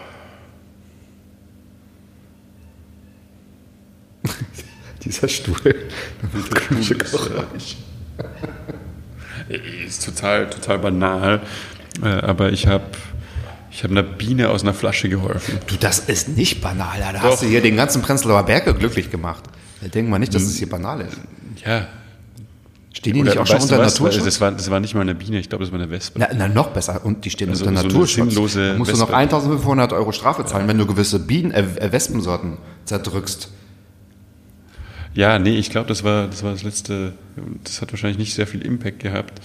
[SPEAKER 3] Dieser Stuhl.
[SPEAKER 2] Stuhl ist, äh, ist total, total banal. Äh, aber ich habe ich hab einer Biene aus einer Flasche geholfen.
[SPEAKER 3] Du, das ist nicht banal. Da
[SPEAKER 2] Doch.
[SPEAKER 3] hast du hier den ganzen Prenzlauer Berge glücklich gemacht. Da denken wir nicht, dass es hier banal ist.
[SPEAKER 2] Ja.
[SPEAKER 3] Stehen die nicht auch schon unter
[SPEAKER 2] was?
[SPEAKER 3] Naturschutz?
[SPEAKER 2] Das war, das war nicht mal eine Biene, ich glaube, das war eine Wespe.
[SPEAKER 3] Na, na, noch besser. Und die stehen
[SPEAKER 2] Also
[SPEAKER 3] unter
[SPEAKER 2] so
[SPEAKER 3] Naturschutz. da musst du noch
[SPEAKER 2] Wespe.
[SPEAKER 3] 1500 Euro Strafe zahlen, wenn du gewisse Bienen, äh, äh, Wespensorten zerdrückst.
[SPEAKER 2] Ja, nee, ich glaube, das war, das war das letzte. Das hat wahrscheinlich nicht sehr viel Impact gehabt.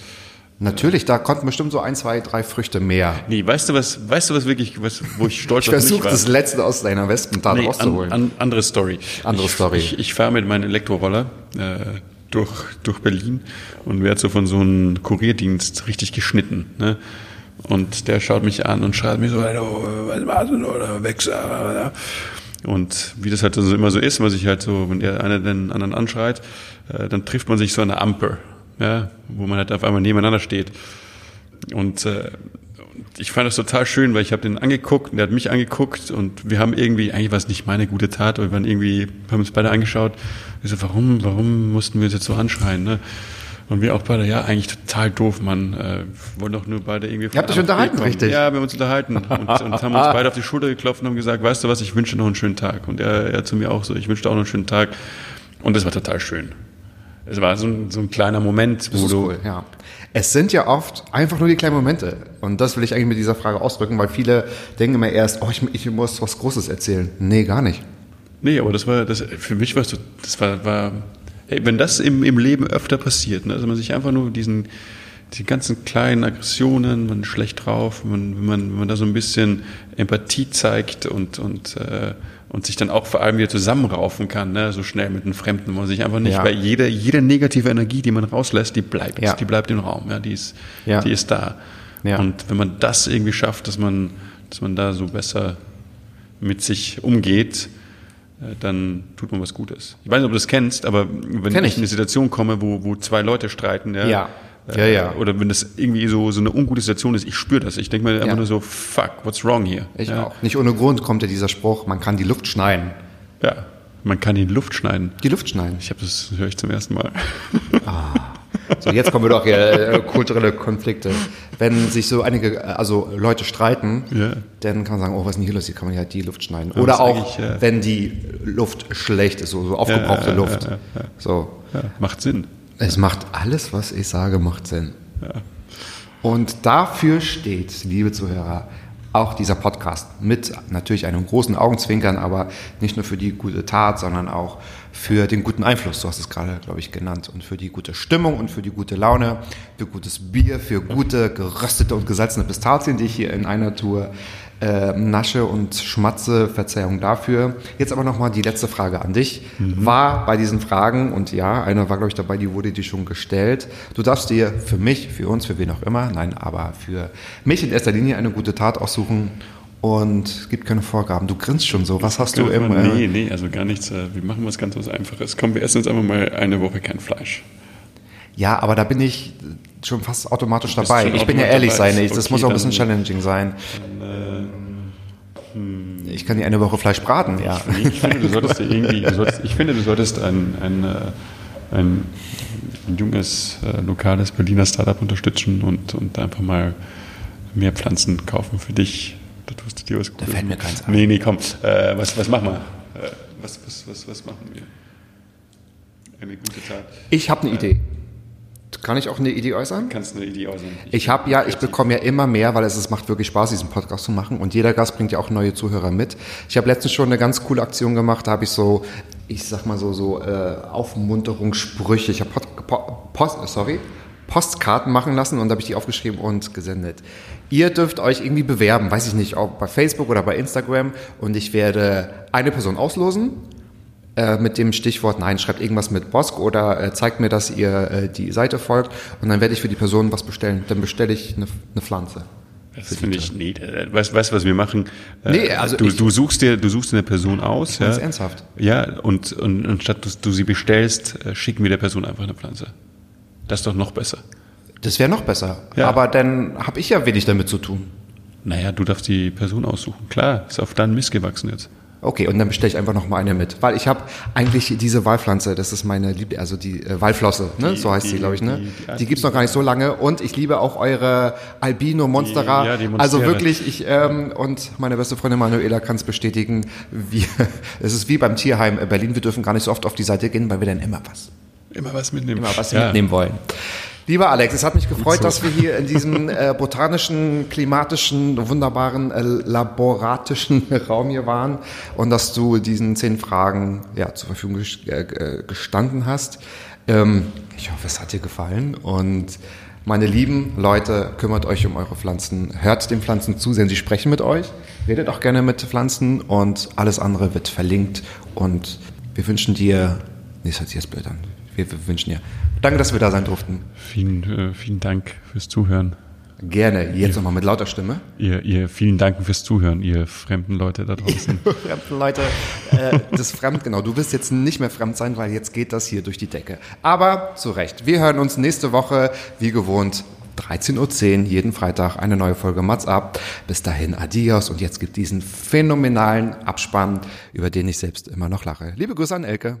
[SPEAKER 3] Natürlich, da konnten bestimmt so ein, zwei, drei Früchte mehr.
[SPEAKER 2] Nee, weißt du was, weißt du was wirklich, was, wo ich stolz
[SPEAKER 3] Ich
[SPEAKER 2] auf mich
[SPEAKER 3] versuche
[SPEAKER 2] war?
[SPEAKER 3] das Letzte aus deiner Wespentat
[SPEAKER 2] Nee,
[SPEAKER 3] rauszuholen.
[SPEAKER 2] an, an, andere Story.
[SPEAKER 3] Andere
[SPEAKER 2] ich,
[SPEAKER 3] Story.
[SPEAKER 2] Ich, ich fahre mit meinem Elektroroller äh, durch, durch Berlin und werde so von so einem Kurierdienst richtig geschnitten. Ne? Und der schaut mich an und schreit mir so, "Hallo, was machst du oder Wichser? Und wie das halt so immer so ist, man sich halt so, wenn der eine den anderen anschreit, äh, dann trifft man sich so an der Ampel. ja, wo man halt auf einmal nebeneinander steht. Und äh, ich fand das total schön, weil ich habe den angeguckt und der hat mich angeguckt und wir haben irgendwie, eigentlich war es nicht meine gute Tat, aber wir waren irgendwie, haben uns beide angeschaut. Ich so, warum, warum mussten wir uns jetzt so anschreien? Ne? Und wir auch beide, ja, eigentlich total doof, Mann. Äh, wollen doch nur beide irgendwie.
[SPEAKER 3] Ihr habt euch unterhalten,
[SPEAKER 2] kommen.
[SPEAKER 3] richtig?
[SPEAKER 2] Ja, wir haben uns unterhalten und, und haben uns beide auf die Schulter geklopft und haben gesagt, weißt du was, ich wünsche dir noch einen schönen Tag. Und er, er zu mir auch so, ich wünsche dir auch noch einen schönen Tag. Und das war total schön. Es war so ein, so ein kleiner Moment,
[SPEAKER 3] Das
[SPEAKER 2] wo
[SPEAKER 3] ist
[SPEAKER 2] du,
[SPEAKER 3] cool, ja. Es sind ja oft einfach nur die kleinen Momente. Und das will ich eigentlich mit dieser Frage ausdrücken, weil viele denken immer erst, oh, ich, ich muss was Großes erzählen. Nee, gar nicht.
[SPEAKER 2] Nee, aber das war, das, für mich war es so, das war, war hey, wenn das im, im Leben öfter passiert, ne, also man sich einfach nur diesen, die ganzen kleinen Aggressionen, man ist schlecht drauf, man, wenn, man, wenn man da so ein bisschen Empathie zeigt und, und, äh, und sich dann auch vor allem wieder zusammenraufen kann, ne, so schnell mit einem Fremden, wo man sich einfach nicht,
[SPEAKER 3] Ja.
[SPEAKER 2] weil jede, jede negative Energie, die man rauslässt, die bleibt,
[SPEAKER 3] Ja.
[SPEAKER 2] die bleibt im Raum, ja, die ist,
[SPEAKER 3] Ja.
[SPEAKER 2] die ist da.
[SPEAKER 3] Ja.
[SPEAKER 2] Und wenn man das irgendwie schafft, dass man, dass man da so besser mit sich umgeht, äh, dann tut man was Gutes. Ich weiß nicht, ob du das kennst, aber wenn
[SPEAKER 3] Kenn
[SPEAKER 2] ich
[SPEAKER 3] ich.
[SPEAKER 2] in eine Situation komme, wo, wo zwei Leute streiten, ja,
[SPEAKER 3] Ja.
[SPEAKER 2] Äh,
[SPEAKER 3] Ja, ja.
[SPEAKER 2] oder wenn das irgendwie so, so eine ungute Situation ist, ich spüre das. Ich denke mir einfach
[SPEAKER 3] Ja.
[SPEAKER 2] nur so, fuck, what's wrong here?
[SPEAKER 3] Ich
[SPEAKER 2] ja.
[SPEAKER 3] auch. Nicht ohne Grund kommt ja dieser Spruch, man kann die Luft schneiden.
[SPEAKER 2] Ja, man kann die Luft schneiden.
[SPEAKER 3] Die Luft schneiden.
[SPEAKER 2] Ich habe das höre ich zum ersten Mal.
[SPEAKER 3] So, jetzt kommen wir doch hier äh, kulturelle Konflikte. Wenn sich so einige, äh, also Leute streiten,
[SPEAKER 2] Ja.
[SPEAKER 3] dann kann man sagen, oh, was ist denn hier los? Hier kann man ja die Luft schneiden.
[SPEAKER 2] das
[SPEAKER 3] Oder auch,
[SPEAKER 2] ja.
[SPEAKER 3] wenn die Luft schlecht ist, so, so aufgebrauchte
[SPEAKER 2] Ja, ja,
[SPEAKER 3] Luft.
[SPEAKER 2] ja, ja, ja.
[SPEAKER 3] So.
[SPEAKER 2] Ja, macht Sinn.
[SPEAKER 3] Es macht alles, was ich sage, macht Sinn. Und dafür steht, liebe Zuhörer, auch dieser Podcast mit natürlich einem großen Augenzwinkern, aber nicht nur für die gute Tat, sondern auch für den guten Einfluss, du hast es gerade, glaube ich, genannt, und für die gute Stimmung und für die gute Laune, für gutes Bier, für gute geröstete und gesalzene Pistazien, die ich hier in einer Tour äh, nasche und schmatze. Verzeihung dafür. Jetzt aber nochmal die letzte Frage an dich. War bei diesen Fragen, und ja, eine war, glaube ich, dabei, die wurde dir schon gestellt. Du darfst dir für mich, für uns, für wen auch immer, nein, aber für mich in erster Linie eine gute Tat aussuchen und es gibt keine Vorgaben. Du grinst schon so. Was hast du im... äh,
[SPEAKER 2] nee, nee, also gar nichts. äh, Wir machen was ganz was Einfaches. Komm, wir essen jetzt einfach mal eine Woche kein Fleisch.
[SPEAKER 3] Ja, aber da bin ich schon fast automatisch dabei. Ich bin ja ehrlich sein. Ich, das
[SPEAKER 2] Okay,
[SPEAKER 3] muss auch ein bisschen
[SPEAKER 2] dann-
[SPEAKER 3] challenging sein. Ich kann dir eine Woche Fleisch braten, ja.
[SPEAKER 2] Ich finde, du solltest dir irgendwie, du solltest, ich finde, du solltest ein, ein, äh, ein, ein junges, äh, lokales Berliner Startup unterstützen und, und einfach mal mehr Pflanzen kaufen für dich. Da tust du dir was Gutes.
[SPEAKER 3] fällt mir keins ein.
[SPEAKER 2] Nee, nee, komm. Äh, was, was machen wir? Äh, was, was, was, was machen wir? Eine gute Tat.
[SPEAKER 3] Ich habe eine Idee. Kann ich auch eine Idee äußern?
[SPEAKER 2] Kannst du eine Idee äußern?
[SPEAKER 3] Ich habe ja, ich bekomme ja immer mehr, weil es, es macht wirklich Spaß, diesen Podcast zu machen. Und jeder Gast bringt ja auch neue Zuhörer mit. Ich habe letztens schon eine ganz coole Aktion gemacht. Da habe ich so, ich sag mal so, so äh, Aufmunterungssprüche. Ich habe Pod, Po- Post, sorry, Postkarten machen lassen und da habe ich die aufgeschrieben und gesendet. Ihr dürft euch irgendwie bewerben, weiß ich nicht, ob bei Facebook oder bei Instagram. Und ich werde eine Person auslosen äh, mit dem Stichwort, nein, schreibt irgendwas mit Bosk oder äh, zeigt mir, dass ihr äh, die Seite folgt und dann werde ich für die Person was bestellen. Dann bestelle ich eine, eine Pflanze.
[SPEAKER 2] Das finde ich, nee, äh, weißt, du, was wir machen? Äh,
[SPEAKER 3] Nee, also
[SPEAKER 2] du,
[SPEAKER 3] ich-
[SPEAKER 2] du suchst dir, du suchst dir eine Person aus, ja.
[SPEAKER 3] mein's ernsthaft.
[SPEAKER 2] Ja, und, und, und statt dass du sie bestellst, schicken wir der Person einfach eine Pflanze. Das ist doch noch besser.
[SPEAKER 3] Das wäre noch besser.
[SPEAKER 2] Ja.
[SPEAKER 3] Aber dann habe ich ja wenig damit zu tun.
[SPEAKER 2] Naja, du darfst die Person aussuchen. Klar, ist auf deinen Mist gewachsen jetzt.
[SPEAKER 3] Okay, und dann bestelle ich einfach noch mal eine mit. Weil ich habe eigentlich diese Walpflanze, das ist meine Liebe, also die äh, Walflosse, ne?
[SPEAKER 2] Die-
[SPEAKER 3] so heißt
[SPEAKER 2] die-
[SPEAKER 3] sie, glaube ich, ne?
[SPEAKER 2] die-
[SPEAKER 3] Die,
[SPEAKER 2] die-
[SPEAKER 3] gibt's noch gar nicht so lange. Und ich liebe auch eure Albino Monstera.
[SPEAKER 2] Die- ja, die Monstera.
[SPEAKER 3] also wirklich, ich ähm, und meine beste Freundin Manuela kann es bestätigen. Wir, es ist wie beim Tierheim Berlin. Wir dürfen gar nicht so oft auf die Seite gehen, weil wir dann immer was
[SPEAKER 2] Immer was mitnehmen.
[SPEAKER 3] immer was
[SPEAKER 2] ja.
[SPEAKER 3] mitnehmen wollen. Lieber Alex, es hat mich gefreut,
[SPEAKER 2] so.
[SPEAKER 3] dass wir hier in diesem äh, botanischen, klimatischen, wunderbaren, äh, laboratischen Raum hier waren und dass du diesen zehn Fragen ja, zur Verfügung äh, äh, gestanden hast. Ähm, ich hoffe, es hat dir gefallen und meine lieben Leute, kümmert euch um eure Pflanzen, hört den Pflanzen zu, denn sie sprechen mit euch, redet auch gerne mit Pflanzen und alles andere wird verlinkt und wir wünschen dir, nee, das hört sich jetzt blöd an, wir, wir wünschen dir, danke, dass wir da sein durften.
[SPEAKER 2] Vielen, äh, vielen Dank fürs Zuhören.
[SPEAKER 3] Gerne. Jetzt nochmal mit lauter Stimme.
[SPEAKER 2] Ihr, ihr vielen Dank fürs Zuhören, ihr fremden Leute da draußen.
[SPEAKER 3] Fremden Leute, äh, das Fremd, genau. Du wirst jetzt nicht mehr fremd sein, weil jetzt geht das hier durch die Decke. Aber zu Recht. Wir hören uns nächste Woche, wie gewohnt, 13.10 Uhr, jeden Freitag eine neue Folge Mats ab. Bis dahin, adios. Und jetzt gibt diesen phänomenalen Abspann, über den ich selbst immer noch lache. Liebe Grüße an Elke.